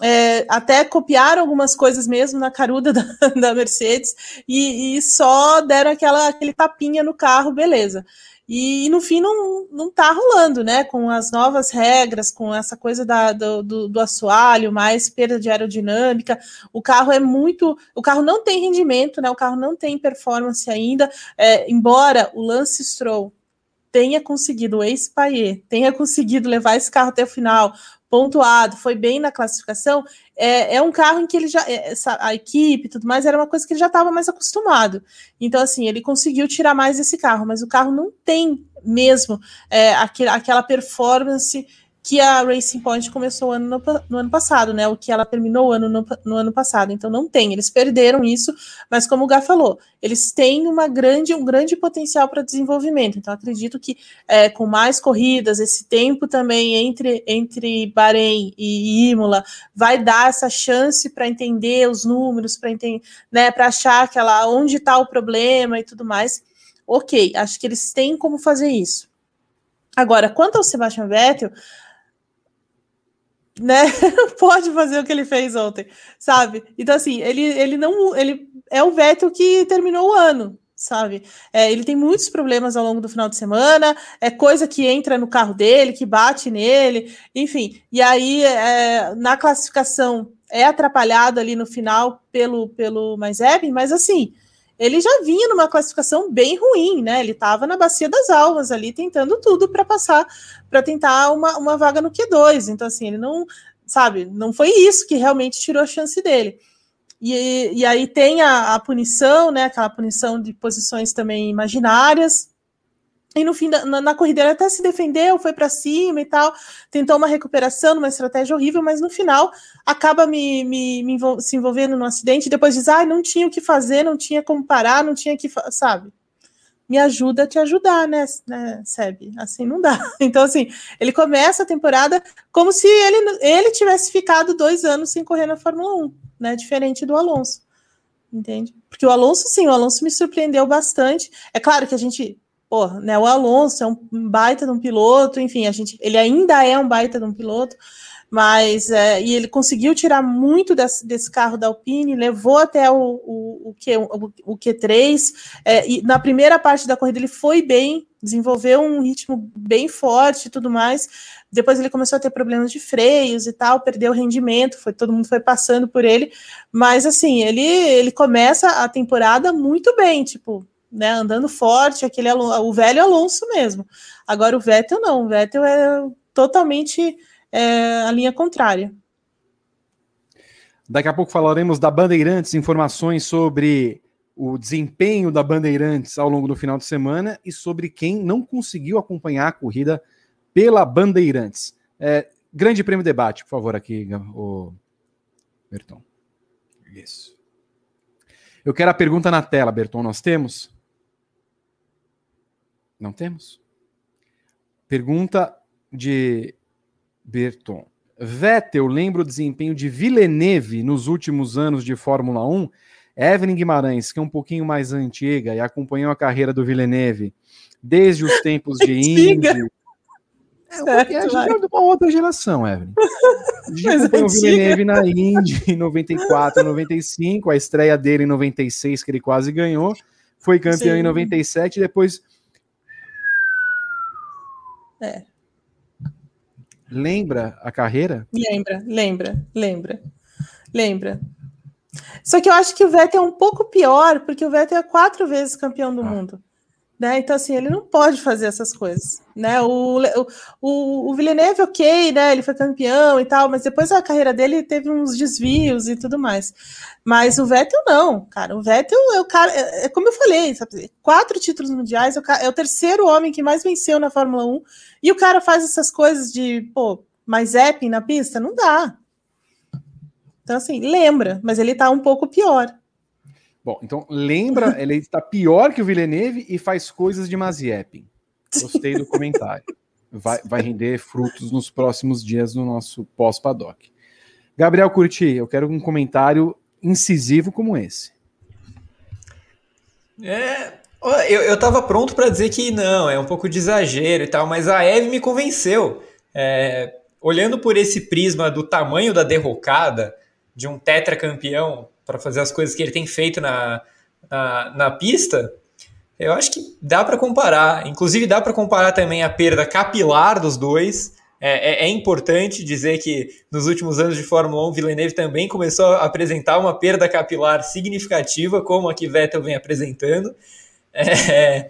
é, até copiaram algumas coisas mesmo na caruda *laughs* da, da Mercedes e, e, só deram aquela, aquele tapinha no carro, beleza. E, e, no fim não, não tá rolando, né? Com as novas regras, com essa coisa da, do, do, do, assoalho, mais perda de aerodinâmica. O carro é muito. O carro não tem rendimento, né? O carro não tem performance ainda. É, embora o Lance Stroll tenha conseguido, o ex-Paier, tenha conseguido levar esse carro até o final, pontuado, foi bem na classificação, é, é um carro em que ele já, é, essa, a equipe e tudo mais, era uma coisa que ele já estava mais acostumado. Então, assim, ele conseguiu tirar mais esse carro, mas o carro não tem mesmo é, aquele, aquela performance que a Racing Point começou ano no, no, ano passado, né? O que ela terminou o ano no, no, ano passado. Então não tem, eles perderam isso, mas como o Gá falou, eles têm uma grande, um grande potencial para desenvolvimento. Então acredito que é, com mais corridas, esse tempo também entre, entre Bahrein e Imola vai dar essa chance para entender os números, para entender, né? Para achar aquela onde está o problema e tudo mais. Ok, acho que eles têm como fazer isso. Agora, quanto ao Sebastian Vettel, né? *laughs* Pode fazer o que ele fez ontem, sabe? Então, assim, ele, ele não. Ele é o Vettel que terminou o ano, sabe? É, ele tem muitos problemas ao longo do final de semana, é coisa que entra no carro dele, que bate nele, enfim. E aí, é, na classificação, é atrapalhado ali no final pelo, pelo Maiseb, mas assim ele já vinha numa classificação bem ruim, né? Ele estava na bacia das almas ali, tentando tudo para passar, para tentar uma, uma vaga no Q2. Então, assim, ele não, sabe, não foi isso que realmente tirou a chance dele. E, e aí tem a, a punição, né? Aquela punição de posições também imaginárias. E no fim da na, na corrida ele até se defendeu, foi para cima e tal, tentou uma recuperação, uma estratégia horrível, mas no final acaba me, me, me envol se envolvendo no acidente. Depois diz: ah, não tinha o que fazer, não tinha como parar, não tinha que, sabe? Me ajuda a te ajudar, né, né, Seb? Assim não dá. *laughs* Então, assim, ele começa a temporada como se ele, ele tivesse ficado dois anos sem correr na Fórmula 1, né? Diferente do Alonso entende? Porque o Alonso, sim, o Alonso me surpreendeu bastante. É claro que a gente pô, né, o Alonso é um baita de um piloto, enfim, a gente, ele ainda é um baita de um piloto, mas é, e ele conseguiu tirar muito desse, desse, carro da Alpine, levou até o, o, o, Q, o, o Q3, é, e na primeira parte da corrida ele foi bem, desenvolveu um ritmo bem forte e tudo mais. Depois ele começou a ter problemas de freios e tal, perdeu rendimento, foi todo mundo foi passando por ele, mas assim, ele ele começa a temporada muito bem, tipo, né, andando forte, aquele o velho Alonso mesmo. Agora o Vettel não, o Vettel é totalmente é, a linha contrária. Daqui a pouco falaremos da Bandeirantes, informações sobre o desempenho da Bandeirantes ao longo do final de semana e sobre quem não conseguiu acompanhar a corrida pela Bandeirantes. É, grande prêmio debate, por favor, aqui, o Berton. Isso. Eu quero a pergunta na tela, Berton. Nós temos? Não temos? Pergunta de Berton. Vettel lembra o desempenho de Villeneuve nos últimos anos de Fórmula 1? Evelyn Guimarães, que é um pouquinho mais antiga e acompanhou a carreira do Villeneuve desde os tempos de *laughs* Indy. É, porque a gente é de uma outra geração, Evelyn. *laughs* A gente acompanhou o Villeneuve na Indy em 94, 95, a estreia dele em 96, que ele quase ganhou. Foi campeão Sim. em 97, depois é. Lembra a carreira? Lembra, lembra, lembra, lembra. Só que eu acho que o Vettel é um pouco pior, porque o Vettel é quatro vezes campeão do ah. mundo. Né? Então, assim, ele não pode fazer essas coisas. Né? O, o, o Villeneuve, ok, né? Ele foi campeão e tal, mas depois a carreira dele teve uns desvios e tudo mais. Mas o Vettel não, cara. O Vettel é o cara. É, é como eu falei, sabe? Quatro títulos mundiais, é o, é o terceiro homem que mais venceu na Fórmula 1. E o cara faz essas coisas de, pô, mais epping na pista? Não dá. Então, assim, lembra, mas ele tá um pouco pior. Bom, então lembra, *laughs* ele está pior que o Villeneuve e faz coisas de Mazepin. Gostei do comentário. Vai, vai render frutos nos próximos dias no nosso pós-paddock. Gabriel Curti, eu quero um comentário incisivo como esse. É, eu, eu tava pronto para dizer que não, é um pouco de exagero e tal, mas a Eve me convenceu. É, olhando por esse prisma do tamanho da derrocada de um tetracampeão para fazer as coisas que ele tem feito na, na, na pista, eu acho que dá para comparar. Inclusive, dá para comparar também a perda capilar dos dois. É, é, é, importante dizer que nos últimos anos de Fórmula 1, Villeneuve também começou a apresentar uma perda capilar significativa, como a que Vettel vem apresentando. É,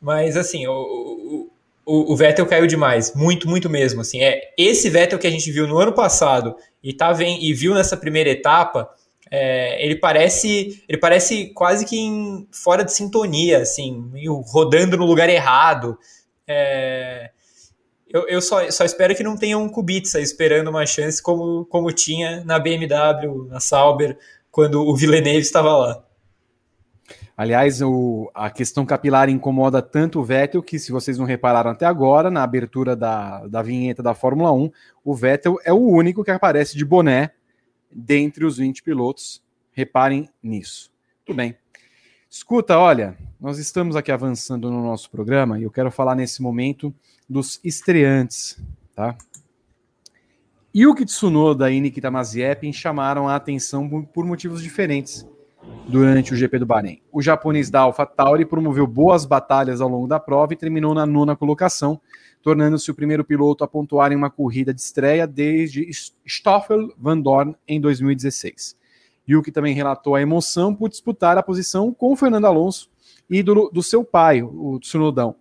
mas, assim, o, o, o, Vettel caiu demais, muito, muito mesmo. Assim, é esse Vettel que a gente viu no ano passado e, tá, vem, e viu nessa primeira etapa é, ele parece ele parece quase que em, fora de sintonia, assim, meio rodando no lugar errado. É, eu, eu só, só espero que não tenha um Kubica esperando uma chance como, como tinha na BMW, na Sauber, quando o Villeneuve estava lá. Aliás, o, a questão capilar incomoda tanto o Vettel que, se vocês não repararam até agora, na abertura da, da vinheta da Fórmula 1, o Vettel é o único que aparece de boné dentre os 20 pilotos. Reparem nisso. Tudo bem. Escuta, olha, nós estamos aqui avançando no nosso programa e eu quero falar nesse momento dos estreantes, tá? Yuki Tsunoda e Nikita Mazepin chamaram a atenção por motivos diferentes durante o GP do Bahrein. O japonês da AlphaTauri promoveu boas batalhas ao longo da prova e terminou na nona colocação, tornando-se o primeiro piloto a pontuar em uma corrida de estreia desde Stoffel Van Dorn em 2016. Yuki também relatou a emoção por disputar a posição com o Fernando Alonso, ídolo do seu pai, o Tsunodão.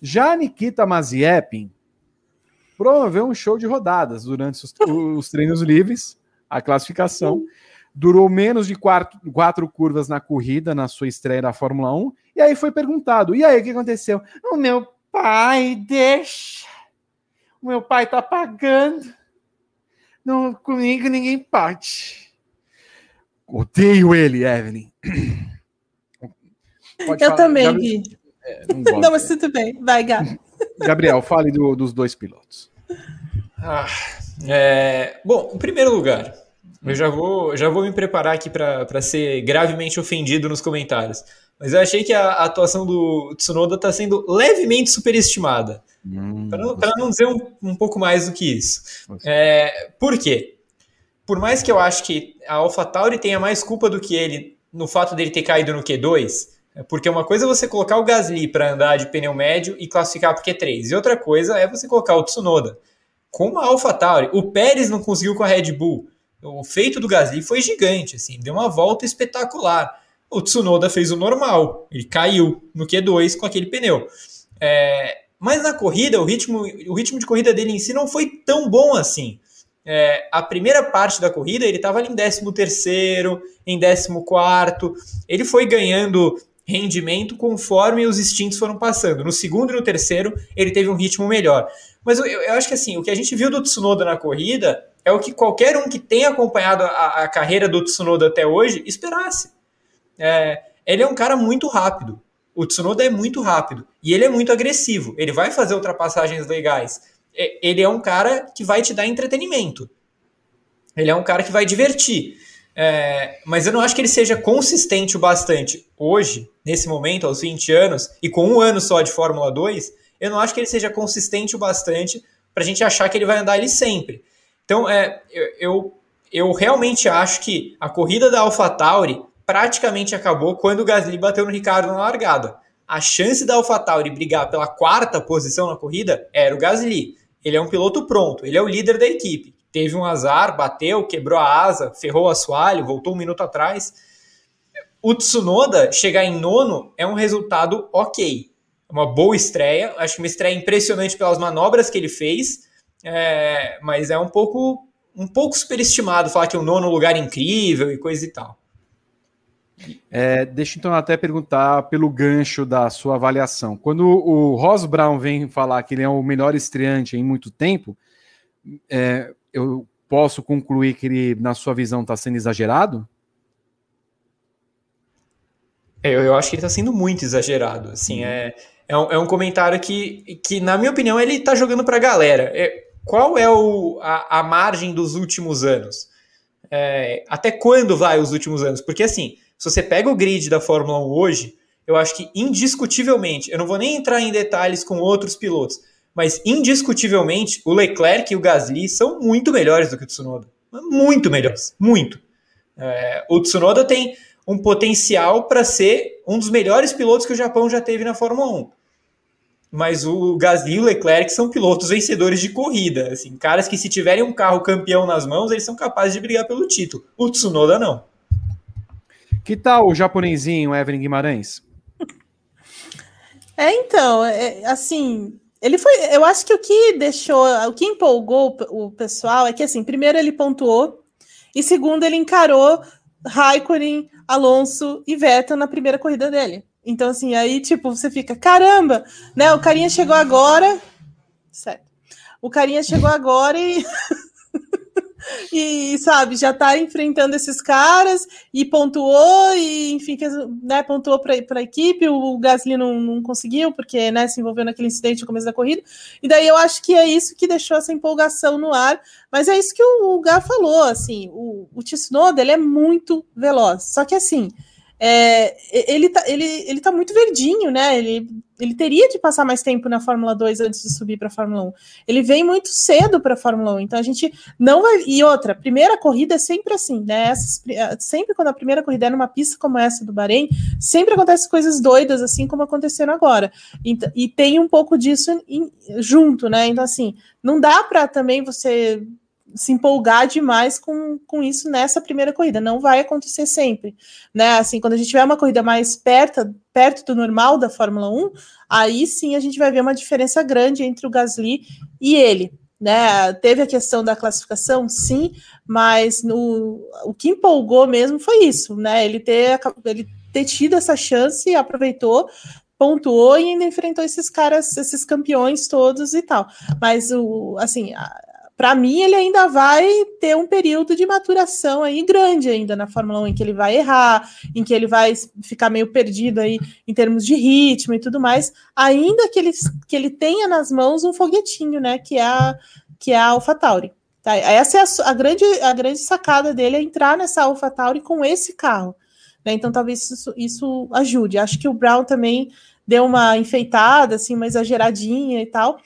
Já Nikita Mazepin promoveu um show de rodadas durante os, *laughs* os treinos livres, a classificação. Durou menos de quatro, quatro curvas na corrida, na sua estreia da Fórmula 1, E aí foi perguntado: e aí o que aconteceu? O meu pai deixa. O meu pai tá pagando. Não, comigo ninguém parte. Odeio ele, Evelyn. *coughs* Pode Eu falar. também, Gabriel... Gui. É, não, não, mas tudo bem. Vai, Gabi. Gabriel, fale do, dos dois pilotos. Ah, é... Bom, em primeiro lugar, eu já vou, já vou me preparar aqui para ser gravemente ofendido nos comentários. Mas eu achei que a, a atuação do Tsunoda está sendo levemente superestimada. Hum, para não, dizer um, um, pouco mais do que isso. É, por quê? Por mais que eu acho que a AlphaTauri tenha mais culpa do que ele no fato dele ter caído no Q2, é porque uma coisa é você colocar o Gasly para andar de pneu médio e classificar para Q3, e outra coisa é você colocar o Tsunoda. Com a AlphaTauri, o Pérez não conseguiu com a Red Bull. O feito do Gasly foi gigante, assim, deu uma volta espetacular. O Tsunoda fez o normal, ele caiu no Q2 com aquele pneu. É, mas na corrida, o ritmo, o ritmo de corrida dele em si não foi tão bom assim. É, a primeira parte da corrida ele estava em 13 terceiro, em 14 ele foi ganhando rendimento conforme os instintos foram passando. No segundo e no terceiro ele teve um ritmo melhor. Mas eu, eu acho que assim, o que a gente viu do Tsunoda na corrida é o que qualquer um que tenha acompanhado a, a carreira do Tsunoda até hoje esperasse. É, ele é um cara muito rápido. O Tsunoda é muito rápido e ele é muito agressivo. Ele vai fazer ultrapassagens legais. Ele é um cara que vai te dar entretenimento. Ele é um cara que vai divertir. É, mas eu não acho que ele seja consistente o bastante hoje, nesse momento, aos 20 anos, e com um ano só de Fórmula 2, eu não acho que ele seja consistente o bastante para a gente achar que ele vai andar ali sempre. Então, é, eu, eu, eu realmente acho que a corrida da AlphaTauri praticamente acabou quando o Gasly bateu no Ricardo na largada. A chance da AlphaTauri brigar pela quarta posição na corrida era o Gasly. Ele é um piloto pronto, ele é o líder da equipe. Teve um azar, bateu, quebrou a asa, ferrou o assoalho, voltou um minuto atrás. O Tsunoda chegar em nono é um resultado ok. Uma boa estreia, acho que uma estreia impressionante pelas manobras que ele fez é, mas é um pouco um pouco superestimado falar que o nono lugar é incrível e coisa e tal. É, deixa então até perguntar pelo gancho da sua avaliação. Quando o Ross Brown vem falar que ele é o melhor estreante em muito tempo, é, eu posso concluir que ele, na sua visão, está sendo exagerado? É, eu, eu, acho que ele está sendo muito exagerado. Assim, uhum. é, é um, é, um, comentário que, que, na minha opinião, ele está jogando para a galera. É, qual é o, a, a margem dos últimos anos? É, até quando vai os últimos anos? Porque assim, se você pega o grid da Fórmula 1 hoje, eu acho que indiscutivelmente, eu não vou nem entrar em detalhes com outros pilotos, mas indiscutivelmente o Leclerc e o Gasly são muito melhores do que o Tsunoda. Muito melhores, muito. É, o Tsunoda tem um potencial para ser um dos melhores pilotos que o Japão já teve na Fórmula 1 mas o Gasly e o Leclerc são pilotos vencedores de corrida, assim, caras que se tiverem um carro campeão nas mãos, eles são capazes de brigar pelo título. O Tsunoda não. Que tal o japonesinho Evelyn Guimarães? É, então, é, assim, ele foi, eu acho que o que deixou, o que empolgou o pessoal é que assim, primeiro ele pontuou e segundo ele encarou Raikkonen, Alonso e Vettel na primeira corrida dele. Então, assim, aí, tipo, você fica, caramba, né? O carinha chegou agora. Certo. O carinha chegou agora e. *laughs* e, sabe, já tá enfrentando esses caras e pontuou, e, enfim, né, pontuou para a equipe. O Gasly não, não conseguiu, porque, né, se envolveu naquele incidente no começo da corrida. E daí eu acho que é isso que deixou essa empolgação no ar. Mas é isso que o, o Gá falou, assim, o, o Tsunoda, ele é muito veloz. Só que, assim é, ele, tá, ele, ele tá muito verdinho, né? Ele, ele teria de passar mais tempo na Fórmula 2 antes de subir para a Fórmula 1. Ele vem muito cedo para a Fórmula 1, então a gente não vai. E outra, primeira corrida é sempre assim, né? Essas, sempre quando a primeira corrida é numa pista como essa do Bahrein, sempre acontecem coisas doidas, assim como aconteceram agora. E, e tem um pouco disso em, junto, né? Então, assim, não dá para também você se empolgar demais com, com isso nessa primeira corrida. Não vai acontecer sempre, né? Assim, quando a gente tiver uma corrida mais perto, perto do normal da Fórmula 1, aí sim a gente vai ver uma diferença grande entre o Gasly e ele. Né, teve a questão da classificação, sim, mas no, o que empolgou mesmo foi isso, né? Ele ter, ele ter tido essa chance, aproveitou, pontuou e ainda enfrentou esses caras, esses campeões todos e tal. Mas o assim, para mim ele ainda vai ter um período de maturação aí grande ainda na Fórmula 1 em que ele vai errar, em que ele vai ficar meio perdido aí em termos de ritmo e tudo mais, ainda que ele, que ele tenha nas mãos um foguetinho, né, que é a que é a AlphaTauri. Tá? Essa é a, a, grande, a grande sacada dele, é entrar nessa AlphaTauri com esse carro. Né? Então talvez isso, isso ajude. Acho que o Brown também deu uma enfeitada, assim, uma exageradinha e tal.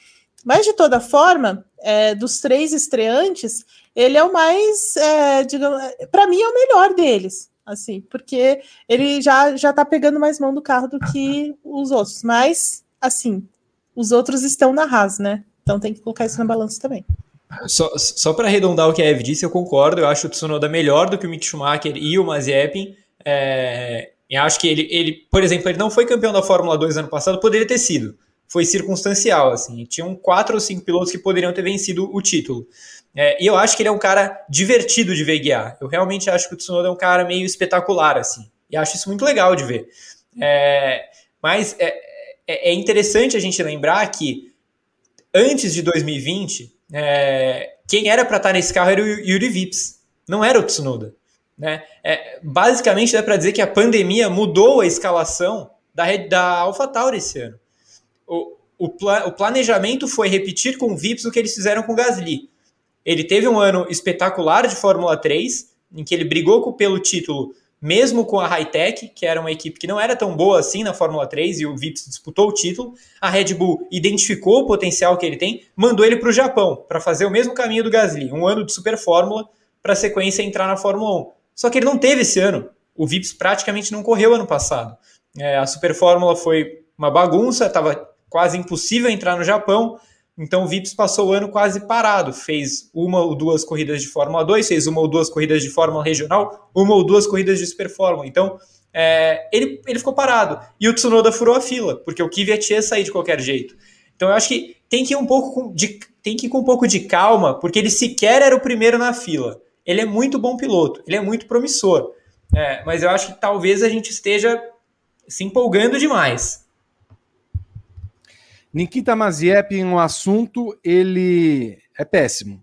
Mas, de toda forma, é, dos três estreantes, ele é o mais, é, digamos, para mim é o melhor deles, assim, porque ele já já tá pegando mais mão do carro do que os outros. Mas, assim, os outros estão na Haas, né? Então tem que colocar isso na balança também. Só, só para arredondar o que a Eve disse, eu concordo. Eu acho o Tsunoda melhor do que o Mick Schumacher e o Mazepin. É, eu acho que ele, ele, por exemplo, ele não foi campeão da Fórmula 2 ano passado, poderia ter sido. Foi circunstancial, assim. Tinham quatro ou cinco pilotos que poderiam ter vencido o título. É, e eu acho que ele é um cara divertido de ver guiar. Eu realmente acho que o Tsunoda é um cara meio espetacular, assim. E acho isso muito legal de ver. É, mas é, é, é interessante a gente lembrar que antes de 2020, é, quem era para estar nesse carro era o Yuri Vips, não era o Tsunoda. Né? É, basicamente dá para dizer que a pandemia mudou a escalação da, da AlphaTauri esse ano. O, o, pla, o, planejamento foi repetir com o Vips o que eles fizeram com o Gasly. Ele teve um ano espetacular de Fórmula 3, em que ele brigou pelo título mesmo com a Hightech, que era uma equipe que não era tão boa assim na Fórmula 3 e o Vips disputou o título, a Red Bull identificou o potencial que ele tem, mandou ele para o Japão para fazer o mesmo caminho do Gasly, um ano de Super Fórmula para a sequência entrar na Fórmula 1. Só que ele não teve esse ano. O Vips praticamente não correu ano passado. É, a Super Fórmula foi uma bagunça, estava quase impossível entrar no Japão. Então o Vips passou o ano quase parado, fez uma ou duas corridas de Fórmula 2, fez uma ou duas corridas de Fórmula Regional, uma ou duas corridas de Super Fórmula. Então é, ele, ele ficou parado. E o Tsunoda furou a fila, porque o Kvyat ia sair de qualquer jeito. Então eu acho que tem que ir um pouco de, tem que ir com um pouco de calma, porque ele sequer era o primeiro na fila. Ele é muito bom piloto, ele é muito promissor. É, mas eu acho que talvez a gente esteja se empolgando demais. Nikita Mazepin, um assunto, ele é péssimo.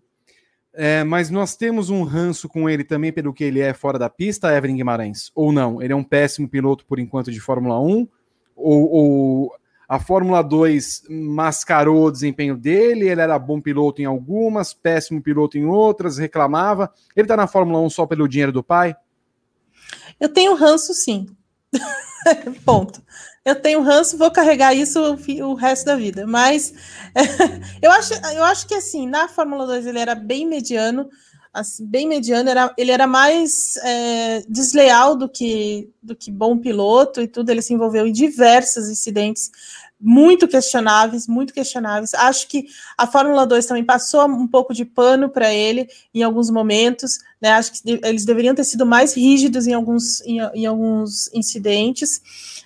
É, mas nós temos um ranço com ele também pelo que ele é fora da pista, Evelyn Guimarães? Ou não? Ele é um péssimo piloto por enquanto de Fórmula 1? Ou, ou a Fórmula 2 mascarou o desempenho dele? Ele era bom piloto em algumas, péssimo piloto em outras, reclamava. Ele tá na Fórmula 1 só pelo dinheiro do pai? Eu tenho ranço, sim. *laughs* Ponto eu tenho ranço, vou carregar isso o, resto da vida. Mas é, *laughs* eu, acho, eu acho que assim, na Fórmula 2 ele era bem mediano, assim, bem mediano, era, ele era mais é, desleal do que, do que bom piloto e tudo, ele se envolveu em diversos incidentes muito questionáveis, muito questionáveis. Acho que a Fórmula 2 também passou um pouco de pano para ele em alguns momentos, né? Acho que eles deveriam ter sido mais rígidos em alguns, em, em alguns incidentes.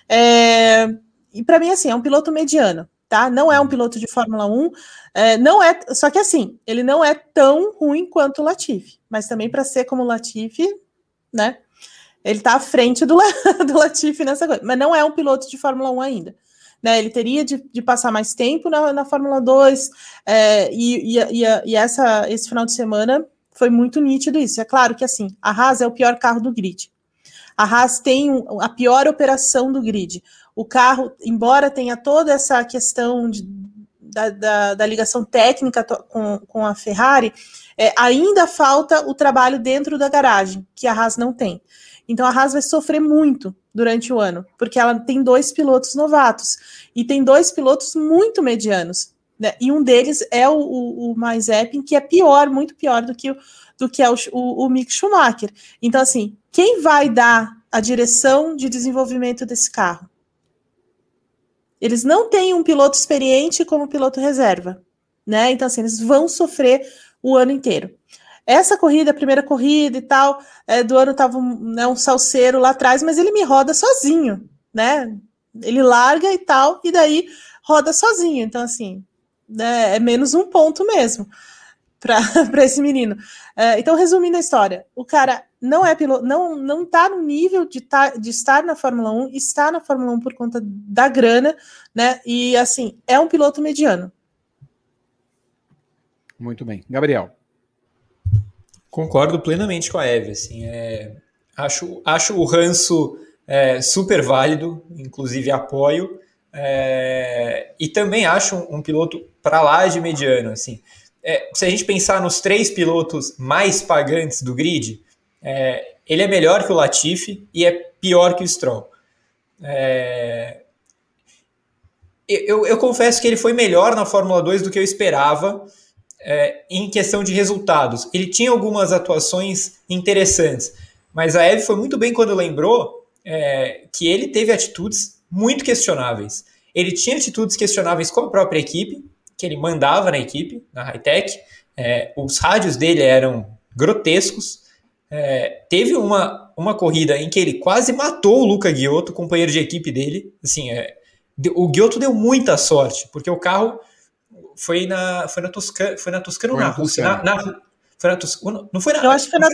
É, e para mim, assim, é um piloto mediano, tá? Não é um piloto de Fórmula 1, é, não é. Só que assim, ele não é tão ruim quanto o Latifi, mas também para ser como o Latifi, né? Ele está à frente do, *laughs* do Latifi nessa coisa, mas não é um piloto de Fórmula 1 ainda. Né, ele teria de, de, passar mais tempo na, na Fórmula 2, é, e, e, e, essa, esse final de semana foi muito nítido isso. É claro que assim, a Haas é o pior carro do grid. A Haas tem a pior operação do grid. O carro, embora tenha toda essa questão de, da, da, da, ligação técnica com, com a Ferrari, é, ainda falta o trabalho dentro da garagem, que a Haas não tem. Então a Haas vai sofrer muito durante o ano, porque ela tem dois pilotos novatos e tem dois pilotos muito medianos. Né? E um deles é o, o, o que é pior, muito pior do que o, do que é o, o, o Mick Schumacher. Então, assim, quem vai dar a direção de desenvolvimento desse carro? Eles não têm um piloto experiente como piloto reserva, né? Então, assim, eles vão sofrer o ano inteiro. Essa corrida, a primeira corrida e tal, é, do ano tava um, né, um salseiro lá atrás, mas ele me roda sozinho, né? Ele larga e tal, e daí roda sozinho. Então, assim, né, é menos um ponto mesmo para *laughs* esse menino. Uh, então, resumindo a história, o cara não é piloto, não não está no nível de, tá, de estar na Fórmula 1, está na Fórmula 1 por conta da grana, né? E assim, é um piloto mediano. Muito bem. Gabriel. Concordo plenamente com a Eve. Assim, é, acho, acho o ranço é, super válido, inclusive apoio. É, e também acho um, um piloto para lá de mediano. Assim. É, se a gente pensar nos três pilotos mais pagantes do grid, é, ele é melhor que o Latifi e é pior que o Stroll. É, eu, eu, confesso que ele foi melhor na Fórmula 2 do que eu esperava é, em questão de resultados. Ele tinha algumas atuações interessantes, mas a Eve foi muito bem quando lembrou é, que ele teve atitudes muito questionáveis. Ele tinha atitudes questionáveis com a própria equipe, que ele mandava na equipe, na high-tech. É, os rádios dele eram grotescos. É, teve uma, uma corrida em que ele quase matou o Luca Giotto, companheiro de equipe dele. Assim, é, o Giotto deu muita sorte, porque o carro foi na, foi na Toscana, foi na Toscana ou na, Rússia? Na, na, foi na Toscana, não foi na... Eu acho que foi na...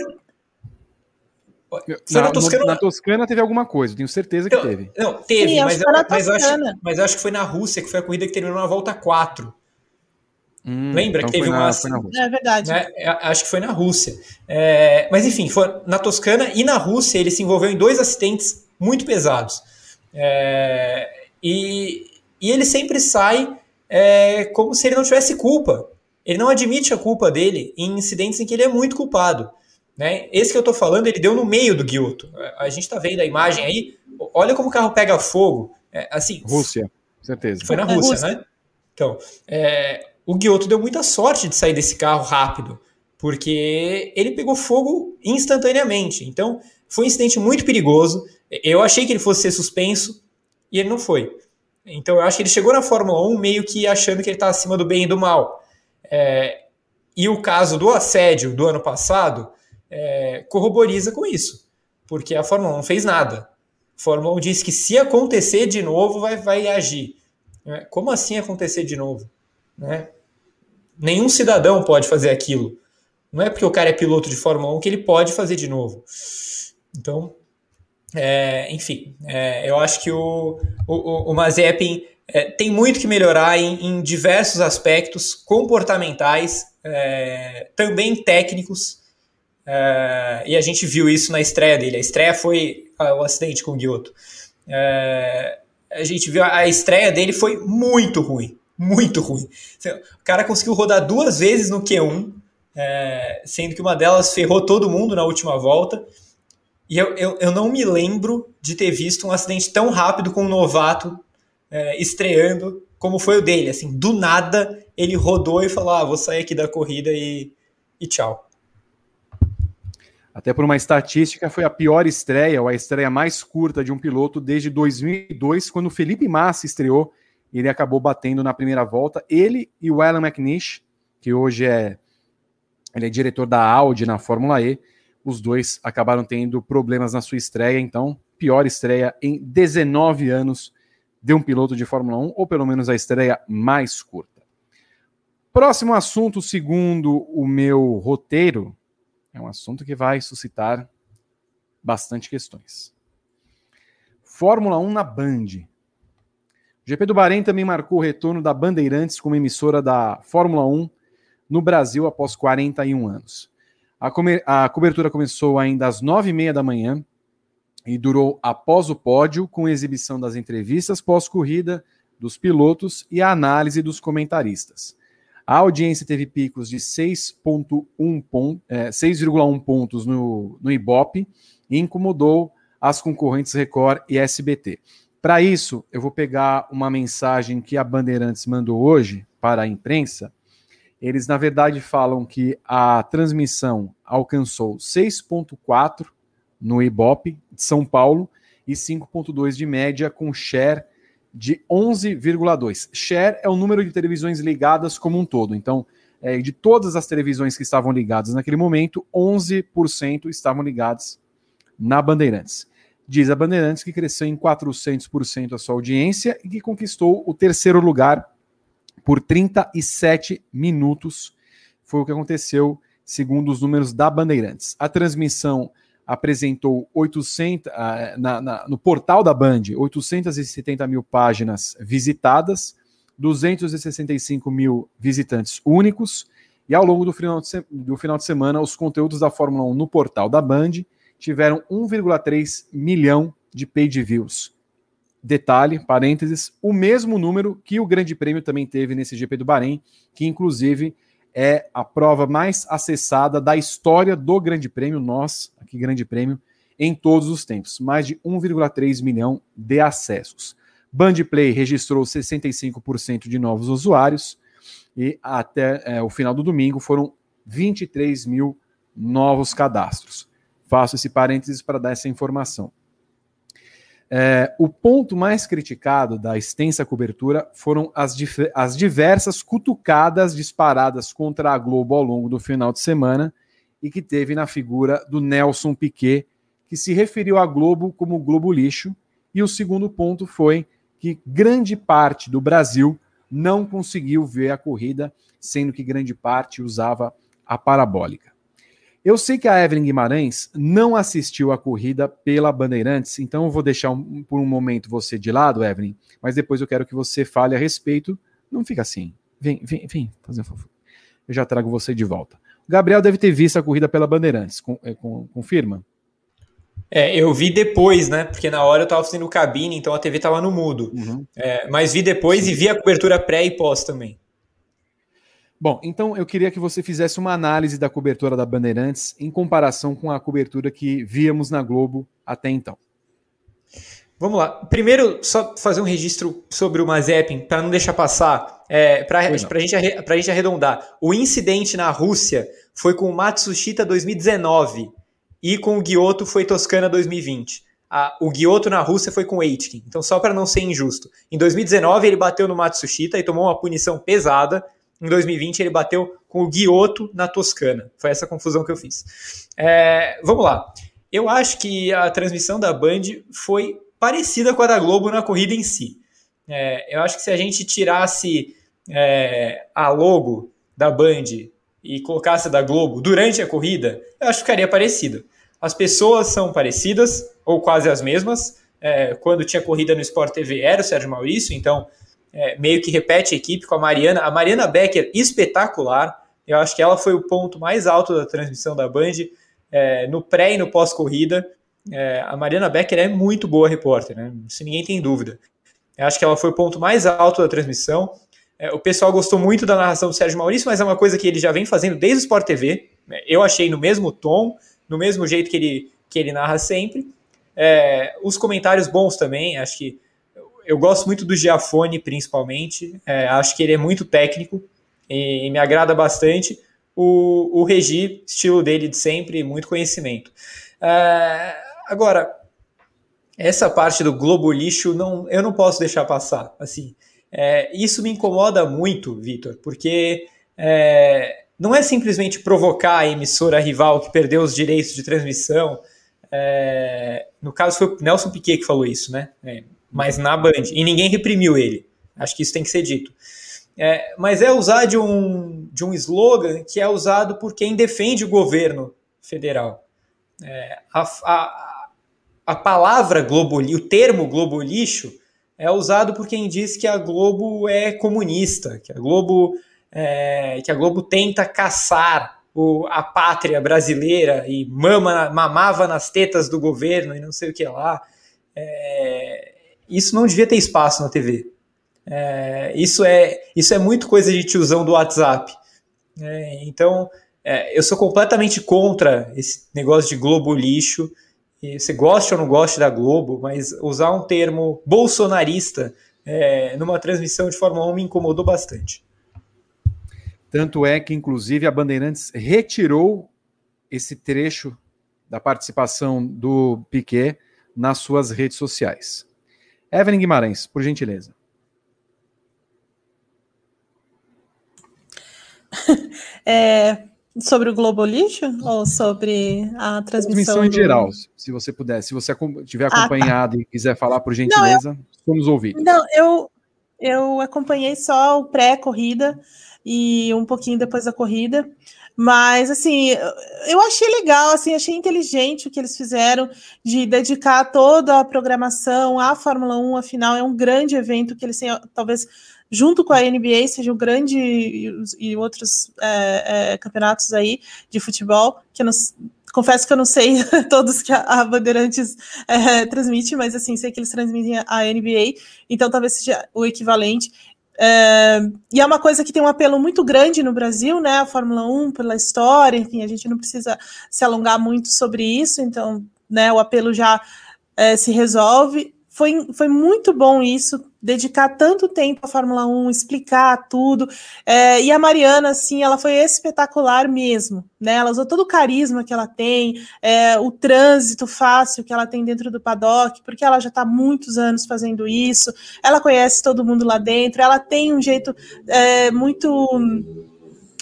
Foi na, na, Toscana, na Toscana teve alguma coisa, tenho certeza que não, teve. Não, teve, Sim, mas, eu, mas, acho, mas acho que foi na Rússia, que foi a corrida que terminou na volta 4. Hum, Lembra então que teve uma. é verdade. Né, é, acho que foi na Rússia. É, mas enfim, foi na Toscana e na Rússia ele se envolveu em dois acidentes muito pesados. É, e, e ele sempre sai é, como se ele não tivesse culpa. Ele não admite a culpa dele em incidentes em que ele é muito culpado. Né? Esse que eu estou falando, ele deu no meio do Guilto. A gente está vendo a imagem aí. Olha como o carro pega fogo. É, assim, Rússia, certeza. Foi na é Rússia, Rússia, né? Então, é, o Guilto deu muita sorte de sair desse carro rápido, porque ele pegou fogo instantaneamente. Então, foi um incidente muito perigoso. Eu achei que ele fosse ser suspenso e ele não foi. Então eu acho que ele chegou na Fórmula 1 meio que achando que ele está acima do bem e do mal. É, e o caso do assédio do ano passado é, corroboriza com isso, porque a Fórmula 1 não fez nada. A Fórmula 1 disse que se acontecer de novo, vai, vai agir. É, como assim acontecer de novo? Né? Nenhum cidadão pode fazer aquilo. Não é porque o cara é piloto de Fórmula 1 que ele pode fazer de novo. Então, é, enfim, é, eu acho que o, o, o Mazepin é, tem muito que melhorar em, em diversos aspectos comportamentais, é, também técnicos, é, e a gente viu isso na estreia dele. A estreia foi o acidente com o Giotto. É, a gente viu a estreia dele foi muito ruim, muito ruim. O cara conseguiu rodar duas vezes no Q1, sendo que uma delas ferrou todo mundo na última volta. E eu, eu, eu não me lembro de ter visto um acidente tão rápido com um novato é, estreando como foi o dele. Assim, do nada ele rodou e falou: ah, vou sair aqui da corrida e, e tchau. Até por uma estatística, foi a pior estreia, ou a estreia mais curta de um piloto desde 2002, quando Felipe Massa estreou. Ele acabou batendo na primeira volta. Ele e o Alan McNish, que hoje é, ele é diretor da Audi na Fórmula E, os dois acabaram tendo problemas na sua estreia, então, pior estreia em 19 anos de um piloto de Fórmula 1, ou pelo menos a estreia mais curta. Próximo assunto, segundo o meu roteiro, é um assunto que vai suscitar bastante questões. Fórmula 1 na Band. O GP do Bahrein também marcou o retorno da Bandeirantes como emissora da Fórmula 1 no Brasil após 41 anos. A, a cobertura começou ainda às nove e meia da manhã e durou após o pódio, com exibição das entrevistas pós-corrida dos pilotos e a análise dos comentaristas. A audiência teve picos de 6,1 pon é, pontos no, no Ibope e incomodou as concorrentes Record e SBT. Para isso, eu vou pegar uma mensagem que a Bandeirantes mandou hoje para a imprensa eles, na verdade, falam que a transmissão alcançou 6,4 no Ibope de São Paulo e 5,2 de média, com share de 11,2. Share é o número de televisões ligadas como um todo. Então, é, de todas as televisões que estavam ligadas naquele momento, 11% estavam ligadas na Bandeirantes. Diz a Bandeirantes que cresceu em 400% a sua audiência e que conquistou o terceiro lugar por 37 minutos. foi o que aconteceu segundo os números da Bandeirantes. A transmissão apresentou 800 ah, na, na, no portal da Band 870 mil páginas visitadas, 265 mil visitantes únicos, e ao longo do final, de, do final de semana, os conteúdos da Fórmula 1 no portal da Band tiveram 1,3 milhão de page views. Detalhe, parênteses, o mesmo número que o Grande Prêmio também teve nesse GP do Bahrein, que inclusive é a prova mais acessada da história do Grande Prêmio, nós, aqui Grande Prêmio, em todos os tempos. Mais de 1,3 milhão de acessos. Bandplay registrou 65% de novos usuários e até é, o final do domingo foram 23 mil novos cadastros. Faço esse parênteses para dar essa informação. É, o ponto mais criticado da extensa cobertura foram as, as diversas cutucadas disparadas contra a Globo ao longo do final de semana e que teve na figura do Nelson Piquet, que se referiu à Globo como Globo lixo. E o segundo ponto foi que grande parte do Brasil não conseguiu ver a corrida, sendo que grande parte usava a parabólica. Eu sei que a Evelyn Guimarães não assistiu a corrida pela Bandeirantes, então eu vou deixar um, por um momento você de lado, Evelyn, mas depois eu quero que você fale a respeito. Não fica assim. Vem, vem, vem, fazer um favor. Eu já trago você de volta. O Gabriel deve ter visto a corrida pela Bandeirantes, com, é, com, confirma? É, eu vi depois, né? Porque na hora eu tava fazendo cabine, então a TV tava no mudo. Uhum. É, mas vi depois e vi a cobertura pré e pós também. Bom, então eu queria que você fizesse uma análise da cobertura da Bandeirantes em comparação com a cobertura que víamos na Globo até então. Vamos lá. Primeiro, só fazer um registro sobre o Mazepin, para não deixar passar, é, para a gente, gente arredondar. O incidente na Rússia foi com o Matsushita 2019 e com o Giotto foi Toscana 2020. A, o Giotto na Rússia foi com o Aitken. Então, só para não ser injusto. Em 2019, ele bateu no Matsushita e tomou uma punição pesada em 2020 ele bateu com o Guioto na Toscana. Foi essa confusão que eu fiz. É, vamos lá. Eu acho que a transmissão da Band foi parecida com a da Globo na corrida em si. É, eu acho que se a gente tirasse é, a logo da Band e colocasse da Globo durante a corrida, eu acho que ficaria parecido. As pessoas são parecidas, ou quase as mesmas. É, quando tinha corrida no Sport TV era o Sérgio Maurício, então é, meio que repete a equipe com a Mariana. A Mariana Becker, espetacular. Eu acho que ela foi o ponto mais alto da transmissão da Band é, no pré e no pós-corrida. É, a Mariana Becker é muito boa repórter, né? Se ninguém tem dúvida. Eu acho que ela foi o ponto mais alto da transmissão. É, o pessoal gostou muito da narração do Sérgio Maurício, mas é uma coisa que ele já vem fazendo desde o Sport TV. Eu achei no mesmo tom, no mesmo jeito que ele, que ele narra sempre. É, os comentários bons também, acho que eu gosto muito do Giafone, principalmente. É, acho que ele é muito técnico e, e me agrada bastante. O, o Regi, estilo dele de sempre, muito conhecimento. É, agora, essa parte do globo lixo não, eu não posso deixar passar. Assim, é, isso me incomoda muito, Vitor, porque é, não é simplesmente provocar a emissora rival que perdeu os direitos de transmissão. É, no caso foi o Nelson Piquet que falou isso, né? É, mas na Band. E ninguém reprimiu ele. Acho que isso tem que ser dito. É, mas é usar de um, de um slogan que é usado por quem defende o governo federal. É, a, a, a palavra globo, o termo globo lixo é usado por quem diz que a Globo é comunista, que a Globo, é, que a Globo tenta caçar o, a pátria brasileira e mama, mamava nas tetas do governo e não sei o que lá. É, isso não devia ter espaço na TV. É, isso, é, isso é muito coisa de tiozão do WhatsApp. É, então, é, eu sou completamente contra esse negócio de Globo lixo. E você gosta ou não gosta da Globo, mas usar um termo bolsonarista é, numa transmissão de Fórmula 1 me incomodou bastante. Tanto é que, inclusive, a Bandeirantes retirou esse trecho da participação do Piquet nas suas redes sociais. Evelyn Guimarães, por gentileza. *laughs* É, sobre o Globo Lixo ou sobre a transmissão? Transmissão em do... geral, se você puder. Se você tiver acompanhado ah, tá. e quiser falar, por gentileza, não, eu, somos ouvidos. Não, eu, eu acompanhei só o pré-corrida. e um pouquinho depois da corrida. Mas, assim, eu achei legal, assim, achei inteligente o que eles fizeram de dedicar toda a programação à Fórmula 1, afinal, é um grande evento que eles têm, talvez, junto com a NBA, seja um grande e, e outros é, é, campeonatos aí de futebol, que confesso que eu não sei *laughs* todos que a, a Bandeirantes é, transmite, mas assim, sei que eles transmitem a NBA, então talvez seja o equivalente. É, e é uma coisa que tem um apelo muito grande no Brasil, né? A Fórmula 1, pela história, enfim, a gente não precisa se alongar muito sobre isso, então, né, o apelo já é, se resolve. Foi, foi muito bom isso, dedicar tanto tempo à Fórmula 1, explicar tudo. É, e a Mariana, assim, ela foi espetacular mesmo, né? Ela usou todo o carisma que ela tem, é, o trânsito fácil que ela tem dentro do paddock, porque ela já está muitos anos fazendo isso, ela conhece todo mundo lá dentro, ela tem um jeito é, muito.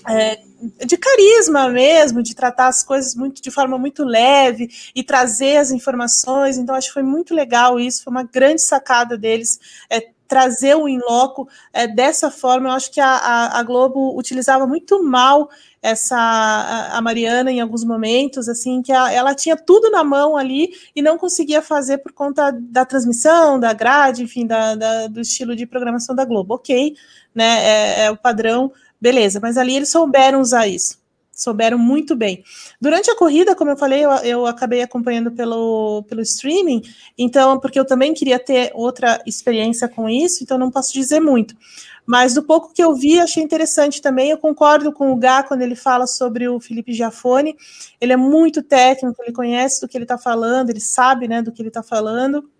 É, de carisma mesmo, de tratar as coisas muito de forma muito leve e trazer as informações. Então, acho que foi muito legal isso, foi uma grande sacada deles. É, trazer o in-loco é, dessa forma, eu acho que a, a, a, Globo utilizava muito mal essa a, Mariana em alguns momentos, assim, que a, ela tinha tudo na mão ali e não conseguia fazer por conta da transmissão, da grade, enfim, da, da do estilo de programação da Globo. Ok, né? É, é o padrão Beleza, mas ali eles souberam usar isso. Souberam muito bem. Durante a corrida, como eu falei, eu, eu acabei acompanhando pelo, pelo streaming, então, porque eu também queria ter outra experiência com isso, então não posso dizer muito. Mas do pouco que eu vi, achei interessante também. Eu concordo com o Gá quando ele fala sobre o Felipe Giafone. Ele é muito técnico, ele conhece do que ele está falando, ele sabe né, do que ele está falando.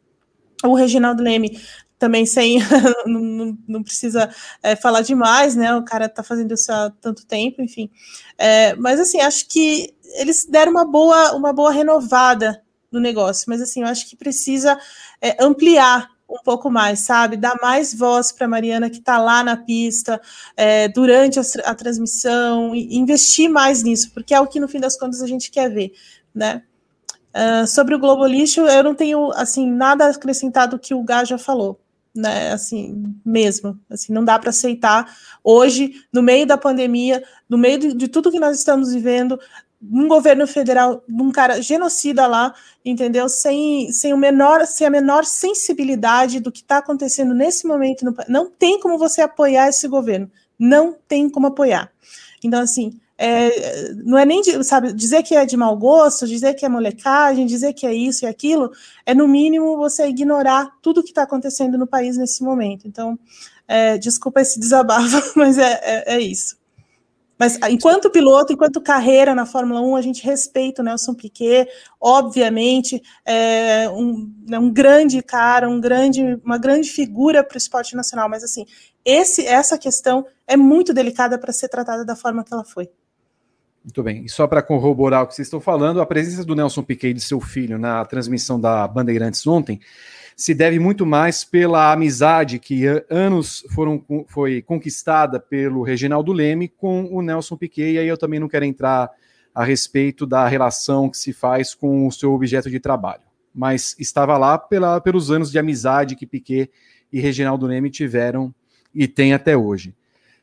O Reginaldo Leme também sem *laughs* não, não, precisa é, falar demais, né? O cara tá fazendo isso há tanto tempo, enfim. É, mas assim, acho que eles deram uma boa, uma boa renovada no negócio, mas assim, eu acho que precisa é, ampliar um pouco mais, sabe? Dar mais voz para Mariana que está lá na pista é, durante a, a transmissão, e investir mais nisso, porque é o que no fim das contas a gente quer ver, né? Uh, sobre o Globo Lixo, eu não tenho assim nada acrescentado que o Gá já falou né, assim, mesmo, assim, não dá para aceitar hoje, no meio da pandemia, no meio de, de, tudo que nós estamos vivendo, um governo federal, um cara genocida lá, entendeu? Sem, sem o menor, sem a menor sensibilidade do que está acontecendo nesse momento, no, não tem como você apoiar esse governo, não tem como apoiar. Então, assim, é, não é nem, sabe, dizer que é de mau gosto, dizer que é molecagem, dizer que é isso e aquilo, é no mínimo você ignorar tudo que está acontecendo no país nesse momento. Então, é, desculpa esse *laughs* desabafo, mas é, é, é, isso. Mas enquanto piloto, enquanto carreira na Fórmula 1, a gente respeita o Nelson Piquet, obviamente, é um, é um grande cara, um grande, uma grande figura para o esporte nacional, mas assim, esse, essa questão é muito delicada para ser tratada da forma que ela foi. Muito bem. E só para corroborar o que vocês estão falando, a presença do Nelson Piquet e de seu filho na transmissão da Bandeirantes ontem se deve muito mais pela amizade que anos foram, foi conquistada pelo Reginaldo Leme com o Nelson Piquet, e aí eu também não quero entrar a respeito da relação que se faz com o seu objeto de trabalho. Mas estava lá pela, pelos anos de amizade que Piquet e Reginaldo Leme tiveram e tem até hoje.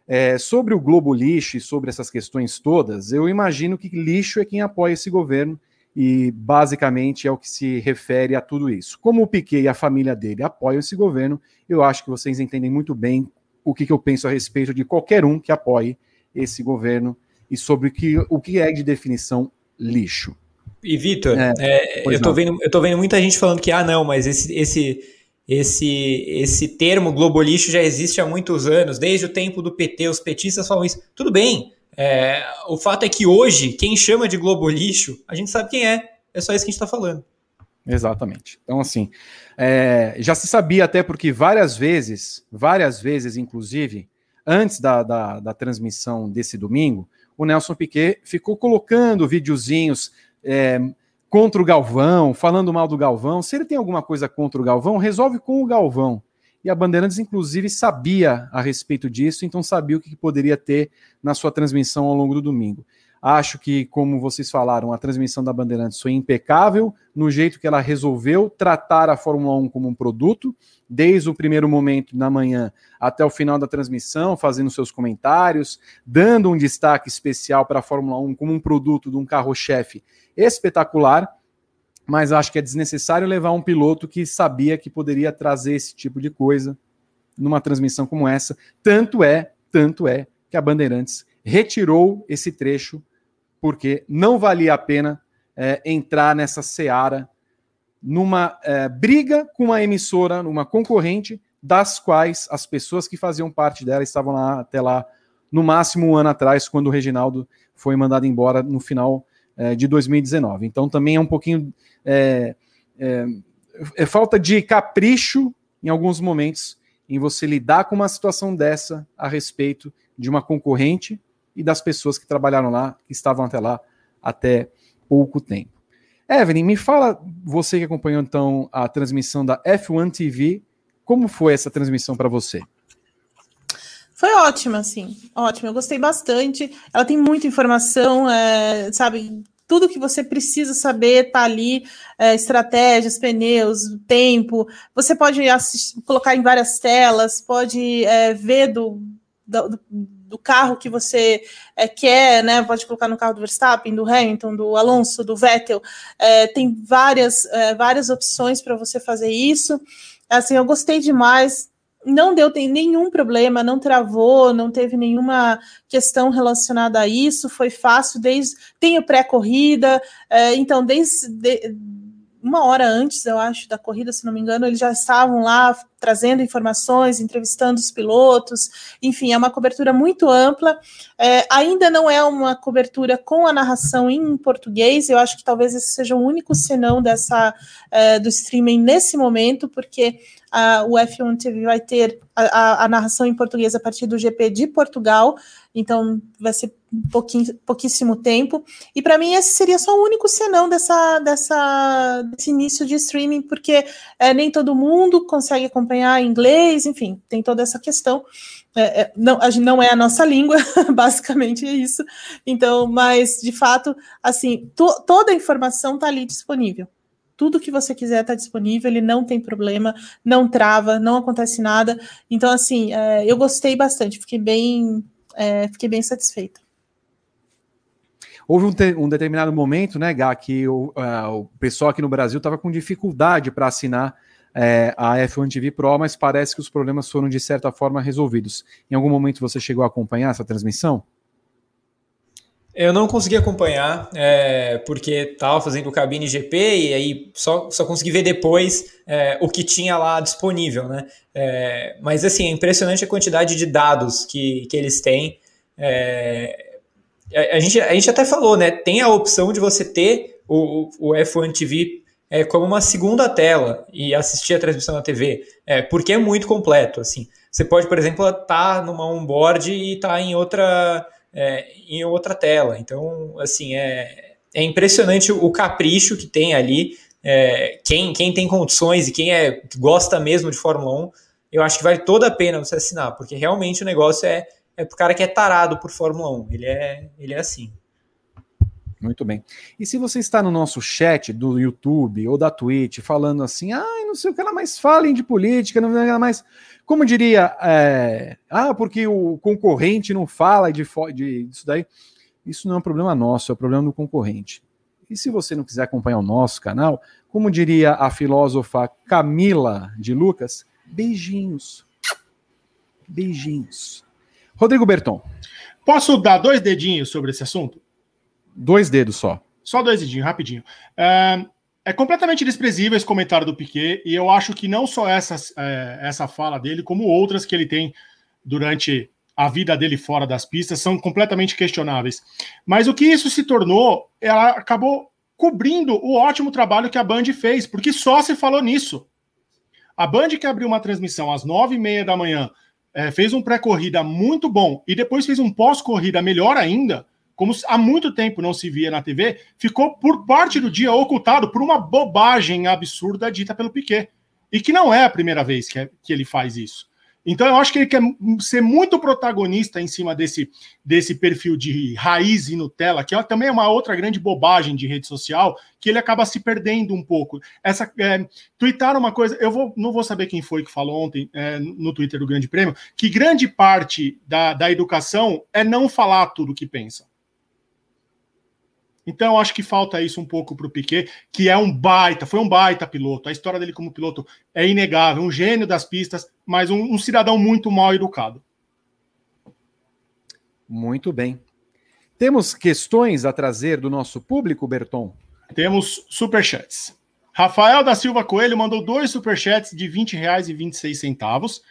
É, sobre o Globo Lixo e sobre essas questões todas, eu imagino que lixo é quem apoia esse governo e basicamente é o que se refere a tudo isso. Como o Piquet e a família dele apoiam esse governo, eu acho que vocês entendem muito bem o que, que eu penso a respeito de qualquer um que apoie esse governo e sobre o que, o que é de definição lixo. E Vitor, é, é, eu, tô vendo, eu tô vendo muita gente falando que, ah, não, mas esse, esse esse, esse termo globolixo já existe há muitos anos, desde o tempo do PT, os petistas falam isso. Tudo bem, é, o fato é que hoje, quem chama de globolixo, a gente sabe quem é, é só isso que a gente está falando. Exatamente. Então, assim, é, já se sabia até porque várias vezes, várias vezes, inclusive, antes da, da, da transmissão desse domingo, o Nelson Piquet ficou colocando videozinhos é, contra o Galvão, falando mal do Galvão. Se ele tem alguma coisa contra o Galvão, resolve com o Galvão. E a Bandeirantes, inclusive, sabia a respeito disso, então sabia o que poderia ter na sua transmissão ao longo do domingo. Acho que, como vocês falaram, a transmissão da Bandeirantes foi impecável no jeito que ela resolveu tratar a Fórmula 1 como um produto, desde o primeiro momento na manhã até o final da transmissão, fazendo seus comentários, dando um destaque especial para a Fórmula 1 como um produto de um carro-chefe espetacular. Mas acho que é desnecessário levar um piloto que sabia que poderia trazer esse tipo de coisa numa transmissão como essa. Tanto é, tanto é que a Bandeirantes retirou esse trecho porque não valia a pena é, entrar nessa seara numa é, briga com uma emissora, numa concorrente, das quais as pessoas que faziam parte dela estavam lá até lá, no máximo um ano atrás, quando o Reginaldo foi mandado embora no final é, de 2019. Então também é um pouquinho. É, é, falta de capricho em alguns momentos em você lidar com uma situação dessa a respeito de uma concorrente e das pessoas que trabalharam lá, que estavam até lá até pouco tempo. Evelyn, me fala, você que acompanhou então a transmissão da F1 TV, como foi essa transmissão para você? Foi ótima, assim, ótima. Eu gostei bastante. Ela tem muita informação, é, sabe? Tudo que você precisa saber tá ali, é, estratégias, pneus, tempo. Você pode assistir, colocar em várias telas, pode é, ver do, do carro que você é, quer, né? Pode colocar no carro do Verstappen, do Hamilton, do Alonso, do Vettel. É, tem várias, é, várias opções para você fazer isso. Assim, eu gostei demais. Não deu tem nenhum problema, não travou, não teve nenhuma questão relacionada a isso. Foi fácil desde tem o pré-corrida, é, então desde de, uma hora antes, eu acho, da corrida, se não me engano, eles já estavam lá trazendo informações, entrevistando os pilotos, enfim, é uma cobertura muito ampla. É, ainda não é uma cobertura com a narração em português, eu acho que talvez esse seja o único senão dessa é, do streaming nesse momento, porque o F1 TV vai ter a, a, a, narração em português a partir do GP de Portugal, então vai ser pouquíssimo tempo. E para mim esse seria só o único senão dessa, dessa, desse início de streaming, porque é, nem todo mundo consegue acompanhar inglês, enfim, tem toda essa questão. É, é, não, não é a nossa língua, *laughs* basicamente é isso. Então, mas de fato, assim, to, toda a informação está ali disponível. Tudo que você quiser está disponível, ele não tem problema, não trava, não acontece nada. Então, assim, é, eu gostei bastante, fiquei bem, é, fiquei bem satisfeita. Houve um, um, determinado momento, né, Gá, que o, uh, o pessoal aqui no Brasil estava com dificuldade para assinar é, a F1 TV Pro, mas parece que os problemas foram de certa forma resolvidos. Em algum momento você chegou a acompanhar essa transmissão? Eu não consegui acompanhar, é, porque estava fazendo o cabine GP e aí só, só consegui ver depois é, o que tinha lá disponível, né? É, mas assim, é impressionante a quantidade de dados que, que eles têm. É, a, a, gente, a gente até falou, né? Tem a opção de você ter o, o F1 TV é, como uma segunda tela e assistir a transmissão na TV, é, porque é muito completo. Assim, você pode, por exemplo, estar tá numa onboard e estar tá em outra é, em outra tela. Então, assim, é, é impressionante o capricho que tem ali. É, quem, quem tem condições e quem é, gosta mesmo de Fórmula 1, eu acho que vale toda a pena você assinar, porque realmente o negócio é, é pro cara que é tarado por Fórmula 1. Ele é, ele é assim. Muito bem. E se você está no nosso chat do YouTube ou da Twitch falando assim, ah, não sei o que ela mais falem de política, não ela mais. Como diria, é, ah, porque o concorrente não fala de, de, disso daí. Isso não é um problema nosso, é um problema do concorrente. E se você não quiser acompanhar o nosso canal, como diria a filósofa Camila de Lucas, beijinhos. Beijinhos. Rodrigo Berton. Posso dar dois dedinhos sobre esse assunto? Dois dedos só. Só dois dedinhos, rapidinho. É, é completamente desprezível esse comentário do Piquet, e eu acho que não só essa, é, essa fala dele, como outras que ele tem durante a vida dele fora das pistas são completamente questionáveis. Mas o que isso se tornou, ela acabou cobrindo o ótimo trabalho que a Band fez, porque só se falou nisso. A Band que abriu uma transmissão às nove e meia da manhã, é, fez um pré-corrida muito bom e depois fez um pós-corrida melhor ainda como há muito tempo não se via na TV, ficou por parte do dia ocultado por uma bobagem absurda dita pelo Piquet. E que não é a primeira vez que, é, que ele faz isso. Então eu acho que ele quer ser muito protagonista em cima desse, desse perfil de raiz e Nutella, que é, também é uma outra grande bobagem de rede social, que ele acaba se perdendo um pouco. Essa é, uma coisa, eu vou, não vou saber quem foi que falou ontem é, no Twitter do Grande Prêmio, que grande parte da, da educação é não falar tudo o que pensa. Então, acho que falta isso um pouco para o Piquet, que é um baita, foi um baita piloto. A história dele como piloto é inegável, um gênio das pistas, mas um, um cidadão muito mal educado. Muito bem. Temos questões a trazer do nosso público, Berton? Temos superchats. Rafael da Silva Coelho mandou dois superchats de R$ 20,26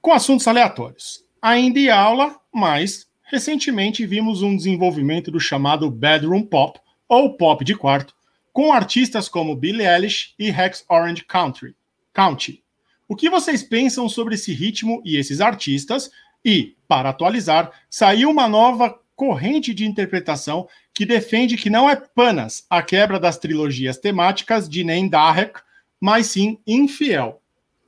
com assuntos aleatórios. Ainda em aula, mas recentemente vimos um desenvolvimento do chamado bedroom pop, ou pop de quarto, com artistas como Billie Eilish e Rex Orange Country, County. O que vocês pensam sobre esse ritmo e esses artistas? E, para atualizar, saiu uma nova corrente de interpretação que defende que não é apenas a quebra das trilogias temáticas de Nem Darek, mas sim infiel.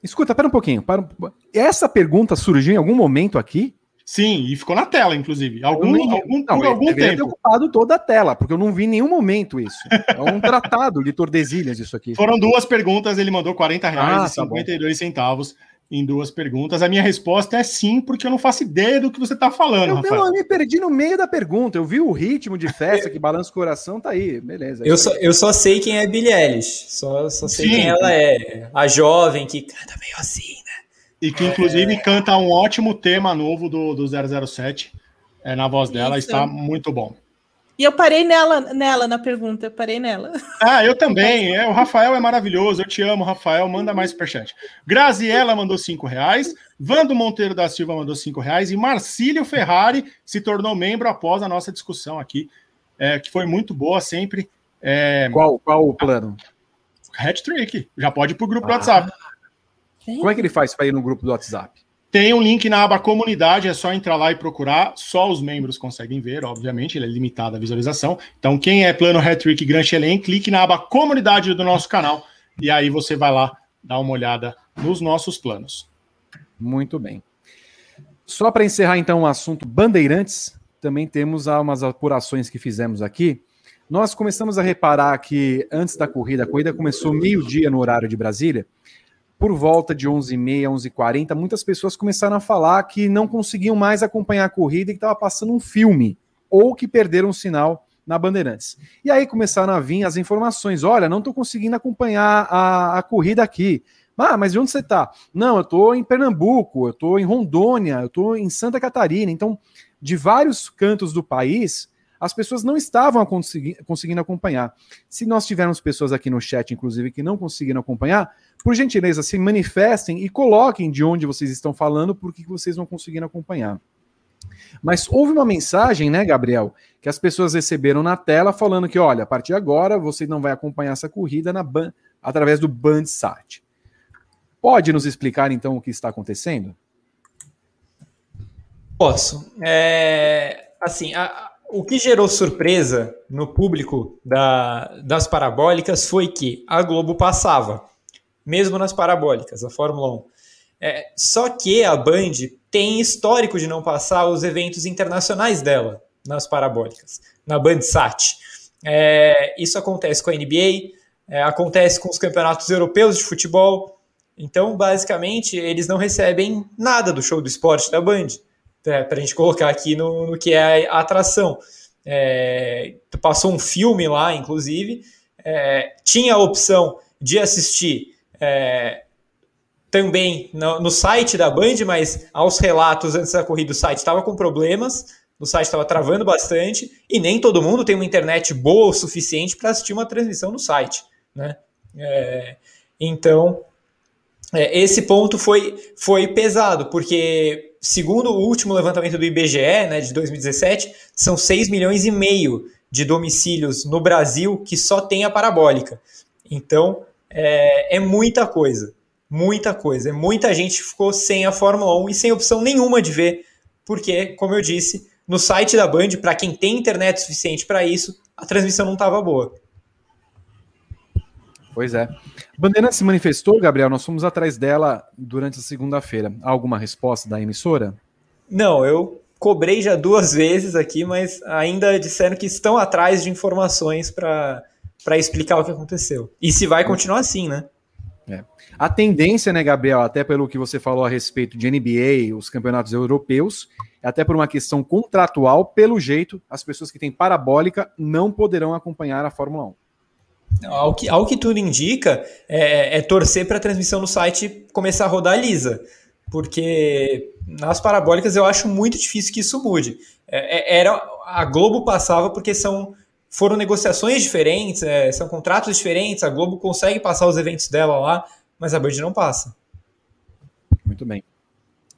Escuta, pera um pouquinho. Para... Essa pergunta surgiu em algum momento aqui? Sim, e ficou na tela, inclusive. Algum, nem, algum, não, por algum tempo. ocupado toda a tela, porque eu não vi em nenhum momento isso. É um tratado de Tordesilhas isso aqui. Foram duas perguntas, ele mandou 40 reais ah, e 52 tá centavos em duas perguntas. A minha resposta é sim, porque eu não faço ideia do que você está falando, eu, Rafael. Eu me perdi no meio da pergunta. Eu vi o ritmo de festa que balança o coração, tá aí, beleza. Eu só, eu só sei quem é Billie Eilish. Só, só sei sim. quem ela é. A jovem que canta meio assim, e que, inclusive, é... canta um ótimo tema novo do, do 007 é, na voz dela. Isso. Está muito bom. E eu parei nela, nela na pergunta, eu parei nela. Ah, eu também. É, o Rafael é maravilhoso. Eu te amo, Rafael. Manda mais superchat. Graziella mandou cinco reais. Vando Monteiro da Silva mandou cinco reais. E Marcílio Ferrari se tornou membro após a nossa discussão aqui, é, que foi muito boa sempre. É... Qual, qual o plano? Hat Trick. Já pode ir para o grupo ah. do WhatsApp. Como é que ele faz para ir no grupo do WhatsApp? Tem um link na aba comunidade, é só entrar lá e procurar. Só os membros conseguem ver, obviamente, ele é limitado a visualização. Então, quem é plano Hattrick Grand Chelem, clique na aba comunidade do nosso canal e aí você vai lá dar uma olhada nos nossos planos. Muito bem. Só para encerrar então o assunto Bandeirantes, também temos umas apurações que fizemos aqui. Nós começamos a reparar que antes da corrida, a corrida começou meio-dia no horário de Brasília, por volta de 11h30, 11h40, muitas pessoas começaram a falar que não conseguiam mais acompanhar a corrida e que estava passando um filme, ou que perderam o sinal na Bandeirantes. E aí começaram a vir as informações: olha, não estou conseguindo acompanhar a, a corrida aqui. Ah, mas de onde você está? Não, eu estou em Pernambuco, eu estou em Rondônia, eu estou em Santa Catarina. Então, de vários cantos do país, as pessoas não estavam conseguindo acompanhar. Se nós tivermos pessoas aqui no chat, inclusive, que não conseguiram acompanhar, por gentileza, se manifestem e coloquem de onde vocês estão falando, porque vocês não conseguiram acompanhar. Mas houve uma mensagem, né, Gabriel, que as pessoas receberam na tela falando que, olha, a partir de agora você não vai acompanhar essa corrida na ban através do Bandsat. Pode nos explicar então o que está acontecendo? Posso. É, assim, a, o que gerou surpresa no público da, das parabólicas foi que a Globo passava, mesmo nas parabólicas, a Fórmula 1. É, só que a Band tem histórico de não passar os eventos internacionais dela nas parabólicas, na Bandsat. É, isso acontece com a NBA, é, acontece com os campeonatos europeus de futebol. Então, basicamente, eles não recebem nada do show do esporte da Band é, para a gente colocar aqui no, no que é a atração. É, passou um filme lá, inclusive, é, tinha a opção de assistir é, também no, no, site da Band, mas aos relatos antes da corrida o site estava com problemas, o site estava travando bastante, e nem todo mundo tem uma internet boa o suficiente para assistir uma transmissão no site. Né? É, então, é, esse ponto foi, foi pesado, porque segundo o último levantamento do IBGE, né, de 2017, são 6 milhões e meio de domicílios no Brasil que só tem a parabólica. Então, é, é muita coisa. Muita coisa. Muita gente ficou sem a Fórmula 1 e sem opção nenhuma de ver, porque, como eu disse, no site da Band, para quem tem internet suficiente para isso, a transmissão não estava boa. Pois é. Bandeira se manifestou, Gabriel. Nós fomos atrás dela durante a segunda-feira. Há alguma resposta da emissora? Não, eu cobrei já duas vezes aqui, mas ainda disseram que estão atrás de informações para explicar o que aconteceu. E se vai continuar assim, né? É. A tendência, né, Gabriel, até pelo que você falou a respeito de NBA, os campeonatos europeus, até por uma questão contratual, pelo jeito, as pessoas que têm parabólica não poderão acompanhar a Fórmula 1. Ao que, ao que tudo indica, é, é torcer para a transmissão no site começar a rodar lisa, porque nas parabólicas eu acho muito difícil que isso mude. É, é era A Globo passava porque são foram negociações diferentes, é, são contratos diferentes, a Globo consegue passar os eventos dela lá, mas a Band não passa. Muito bem.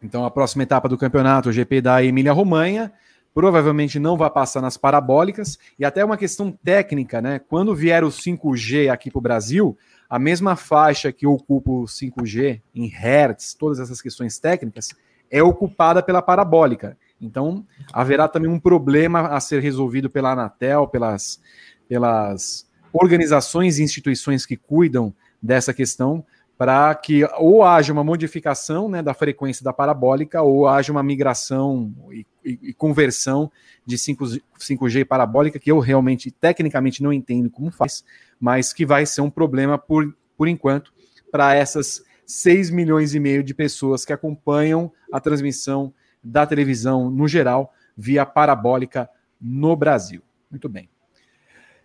Então a próxima etapa do campeonato, o GP da Emília Romanha, provavelmente não vai passar nas parabólicas, e até uma questão técnica, né? Quando vier o 5G aqui para o Brasil, a mesma faixa que ocupa o 5G em hertz, todas essas questões técnicas, é ocupada pela parabólica. Então, haverá também um problema a ser resolvido pela Anatel, pelas, pelas organizações e instituições que cuidam dessa questão, para que ou haja uma modificação né, da frequência da parabólica ou haja uma migração e, e, e conversão de 5, 5G parabólica, que eu realmente, tecnicamente, não entendo como faz, mas que vai ser um problema por, por enquanto para essas 6 milhões e meio de pessoas que acompanham a transmissão da televisão no geral via parabólica no Brasil. Muito bem.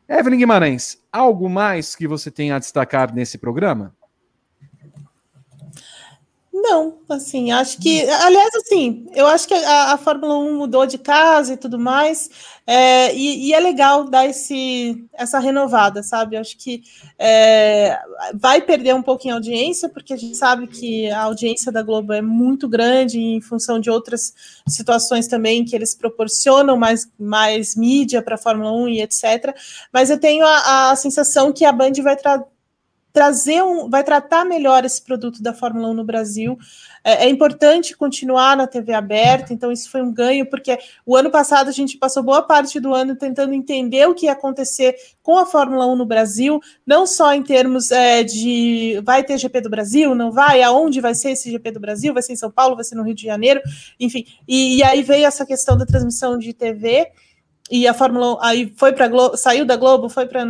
Evelyn Guimarães, algo mais que você tem a destacar nesse programa? Não, assim, acho que, aliás, assim, eu acho que a, a Fórmula 1 mudou de casa e tudo mais, é, e, e, é legal dar esse, essa renovada, sabe? Acho que é, vai perder um pouquinho a audiência, porque a gente sabe que a audiência da Globo é muito grande em função de outras situações também que eles proporcionam mais, mais mídia para a Fórmula 1 e etc. Mas eu tenho a, a sensação que a Band vai trazer trazer um, vai tratar melhor esse produto da Fórmula 1 no Brasil. É, é, importante continuar na TV aberta, então isso foi um ganho, porque o ano passado a gente passou boa parte do ano tentando entender o que ia acontecer com a Fórmula 1 no Brasil, não só em termos é, de vai ter GP do Brasil, não vai, aonde vai ser esse GP do Brasil, vai ser em São Paulo, vai ser no Rio de Janeiro, enfim. E, e aí veio essa questão da transmissão de TV e a Fórmula 1 aí foi para saiu da Globo, foi para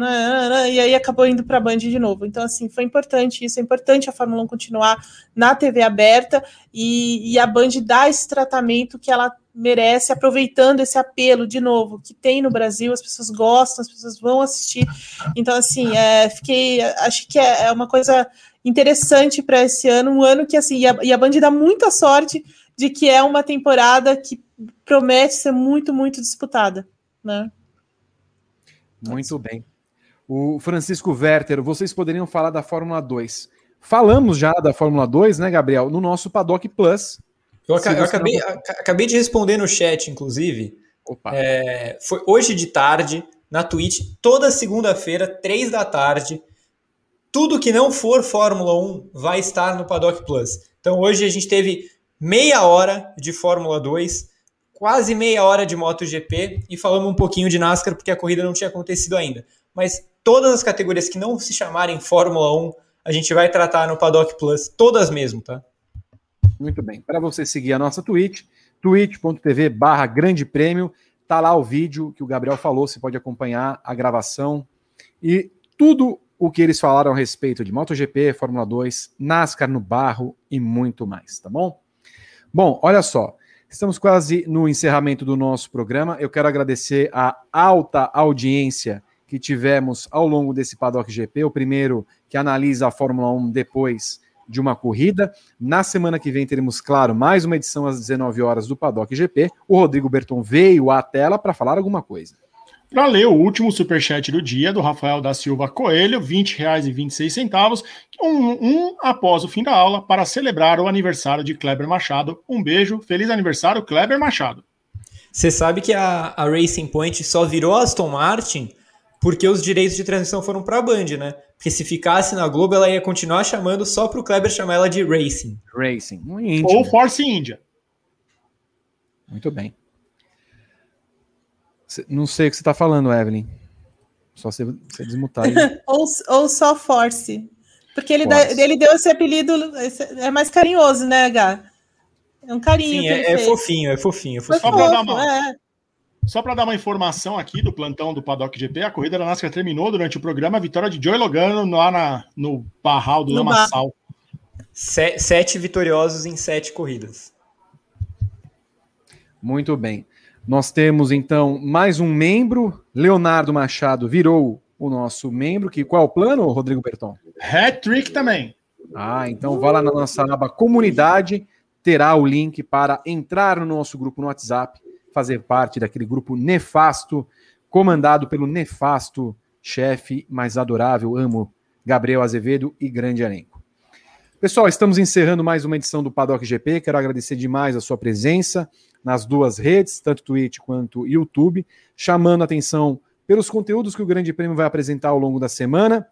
e aí acabou indo para a Band de novo. Então assim, foi importante isso, é importante a Fórmula 1 continuar na TV aberta e, e a Band dar esse tratamento que ela merece, aproveitando esse apelo de novo que tem no Brasil, as pessoas gostam, as pessoas vão assistir. Então assim, é, fiquei, acho que é, é uma coisa interessante para esse ano, um ano que assim, e a, e a Band dá muita sorte de que é uma temporada que promete ser muito, muito disputada né? Muito bem. O Francisco Werther, vocês poderiam falar da Fórmula 2. Falamos já da Fórmula 2, né, Gabriel? No nosso Paddock Plus. Eu, ac eu acabei, não... acabei de responder no chat, inclusive. É, foi hoje de tarde, na Twitch, toda segunda-feira, três da tarde. Tudo que não for Fórmula 1 vai estar no Paddock Plus. Então hoje a gente teve meia hora de Fórmula 2 quase meia hora de MotoGP e falamos um pouquinho de NASCAR porque a corrida não tinha acontecido ainda. Mas todas as categorias que não se chamarem Fórmula 1, a gente vai tratar no Paddock Plus, todas mesmo, tá? Muito bem. Para você seguir a nossa Twitch, twitch.tv barra grande prêmio, tá lá o vídeo que o Gabriel falou, você pode acompanhar a gravação e tudo o que eles falaram a respeito de MotoGP, Fórmula 2, NASCAR no barro e muito mais, tá bom? Bom, olha só, Estamos quase no encerramento do nosso programa. Eu quero agradecer a alta audiência que tivemos ao longo desse Paddock GP. O primeiro que analisa a Fórmula 1 depois de uma corrida. Na semana que vem teremos, claro, mais uma edição às 19 horas do Paddock GP. O Rodrigo Berton veio à tela para falar alguma coisa para ler o último superchat do dia, do Rafael da Silva Coelho, R$ 20,26, um, um após o fim da aula, para celebrar o aniversário de Kleber Machado. Um beijo, feliz aniversário, Kleber Machado. Você sabe que a, a Racing Point só virou Aston Martin porque os direitos de transmissão foram para a Band, né? Porque se ficasse na Globo, ela ia continuar chamando só para o Kleber chamar ela de Racing. Racing. Ou Force India. Muito bem. Não sei o que você está falando, Evelyn. Só você, você desmutar. *laughs* ou, ou só Force. Porque ele, dá, ele deu esse apelido, é mais carinhoso, né, H? É um carinho. Sim, é, é, fofinho, é fofinho, é fofinho. Só para dar, uma, é. só dar uma informação aqui do plantão do Paddock GP, a corrida da NASCAR terminou durante o programa, a vitória de Joey Logano lá na, no Barral do no Lamaçal. Sete vitoriosos em sete corridas. Muito bem. Nós temos então mais um membro. Leonardo Machado virou o nosso membro. Que qual é o plano, Rodrigo Berton? Hat-trick também. Ah, então vá lá na nossa aba comunidade, terá o link para entrar no nosso grupo no WhatsApp, fazer parte daquele grupo nefasto, comandado pelo nefasto chefe mais adorável, amo Gabriel Azevedo e grande elenco. Pessoal, estamos encerrando mais uma edição do Paddock GP. Quero agradecer demais a sua presença nas duas redes, tanto Twitch quanto YouTube, chamando atenção pelos conteúdos que o Grande Prêmio vai apresentar ao longo da semana.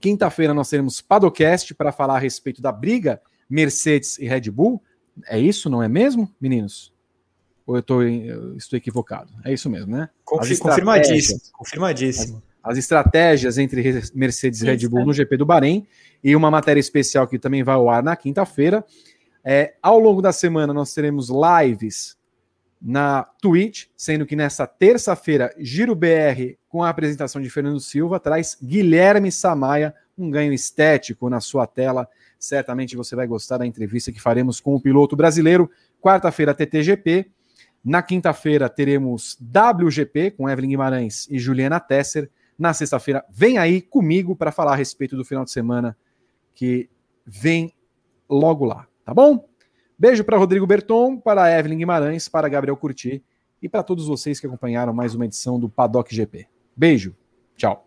Quinta-feira nós teremos Padocast para falar a respeito da briga Mercedes e Red Bull. É isso, não é mesmo, meninos? Ou eu, tô, eu estou equivocado? É isso mesmo, né? Confi confirmadíssimo. Confirmadíssimo. As, as, estratégias entre Mercedes e Red Bull no GP do Bahrein e uma matéria especial que também vai ao ar na quinta-feira. É, ao longo da semana nós teremos lives na Twitch, sendo que nessa terça-feira, Giro BR, com a apresentação de Fernando Silva, traz Guilherme Samaia, um ganho estético na sua tela. Certamente você vai gostar da entrevista que faremos com o piloto brasileiro. Quarta-feira, TTGP. Na quinta-feira, teremos WGP com Evelyn Guimarães e Juliana Tesser. Na sexta-feira, vem aí comigo para falar a respeito do final de semana que vem logo lá, tá bom? Beijo para Rodrigo Berton, para Evelyn Guimarães, para Gabriel Curti e para todos vocês que acompanharam mais uma edição do Paddock GP. Beijo, tchau.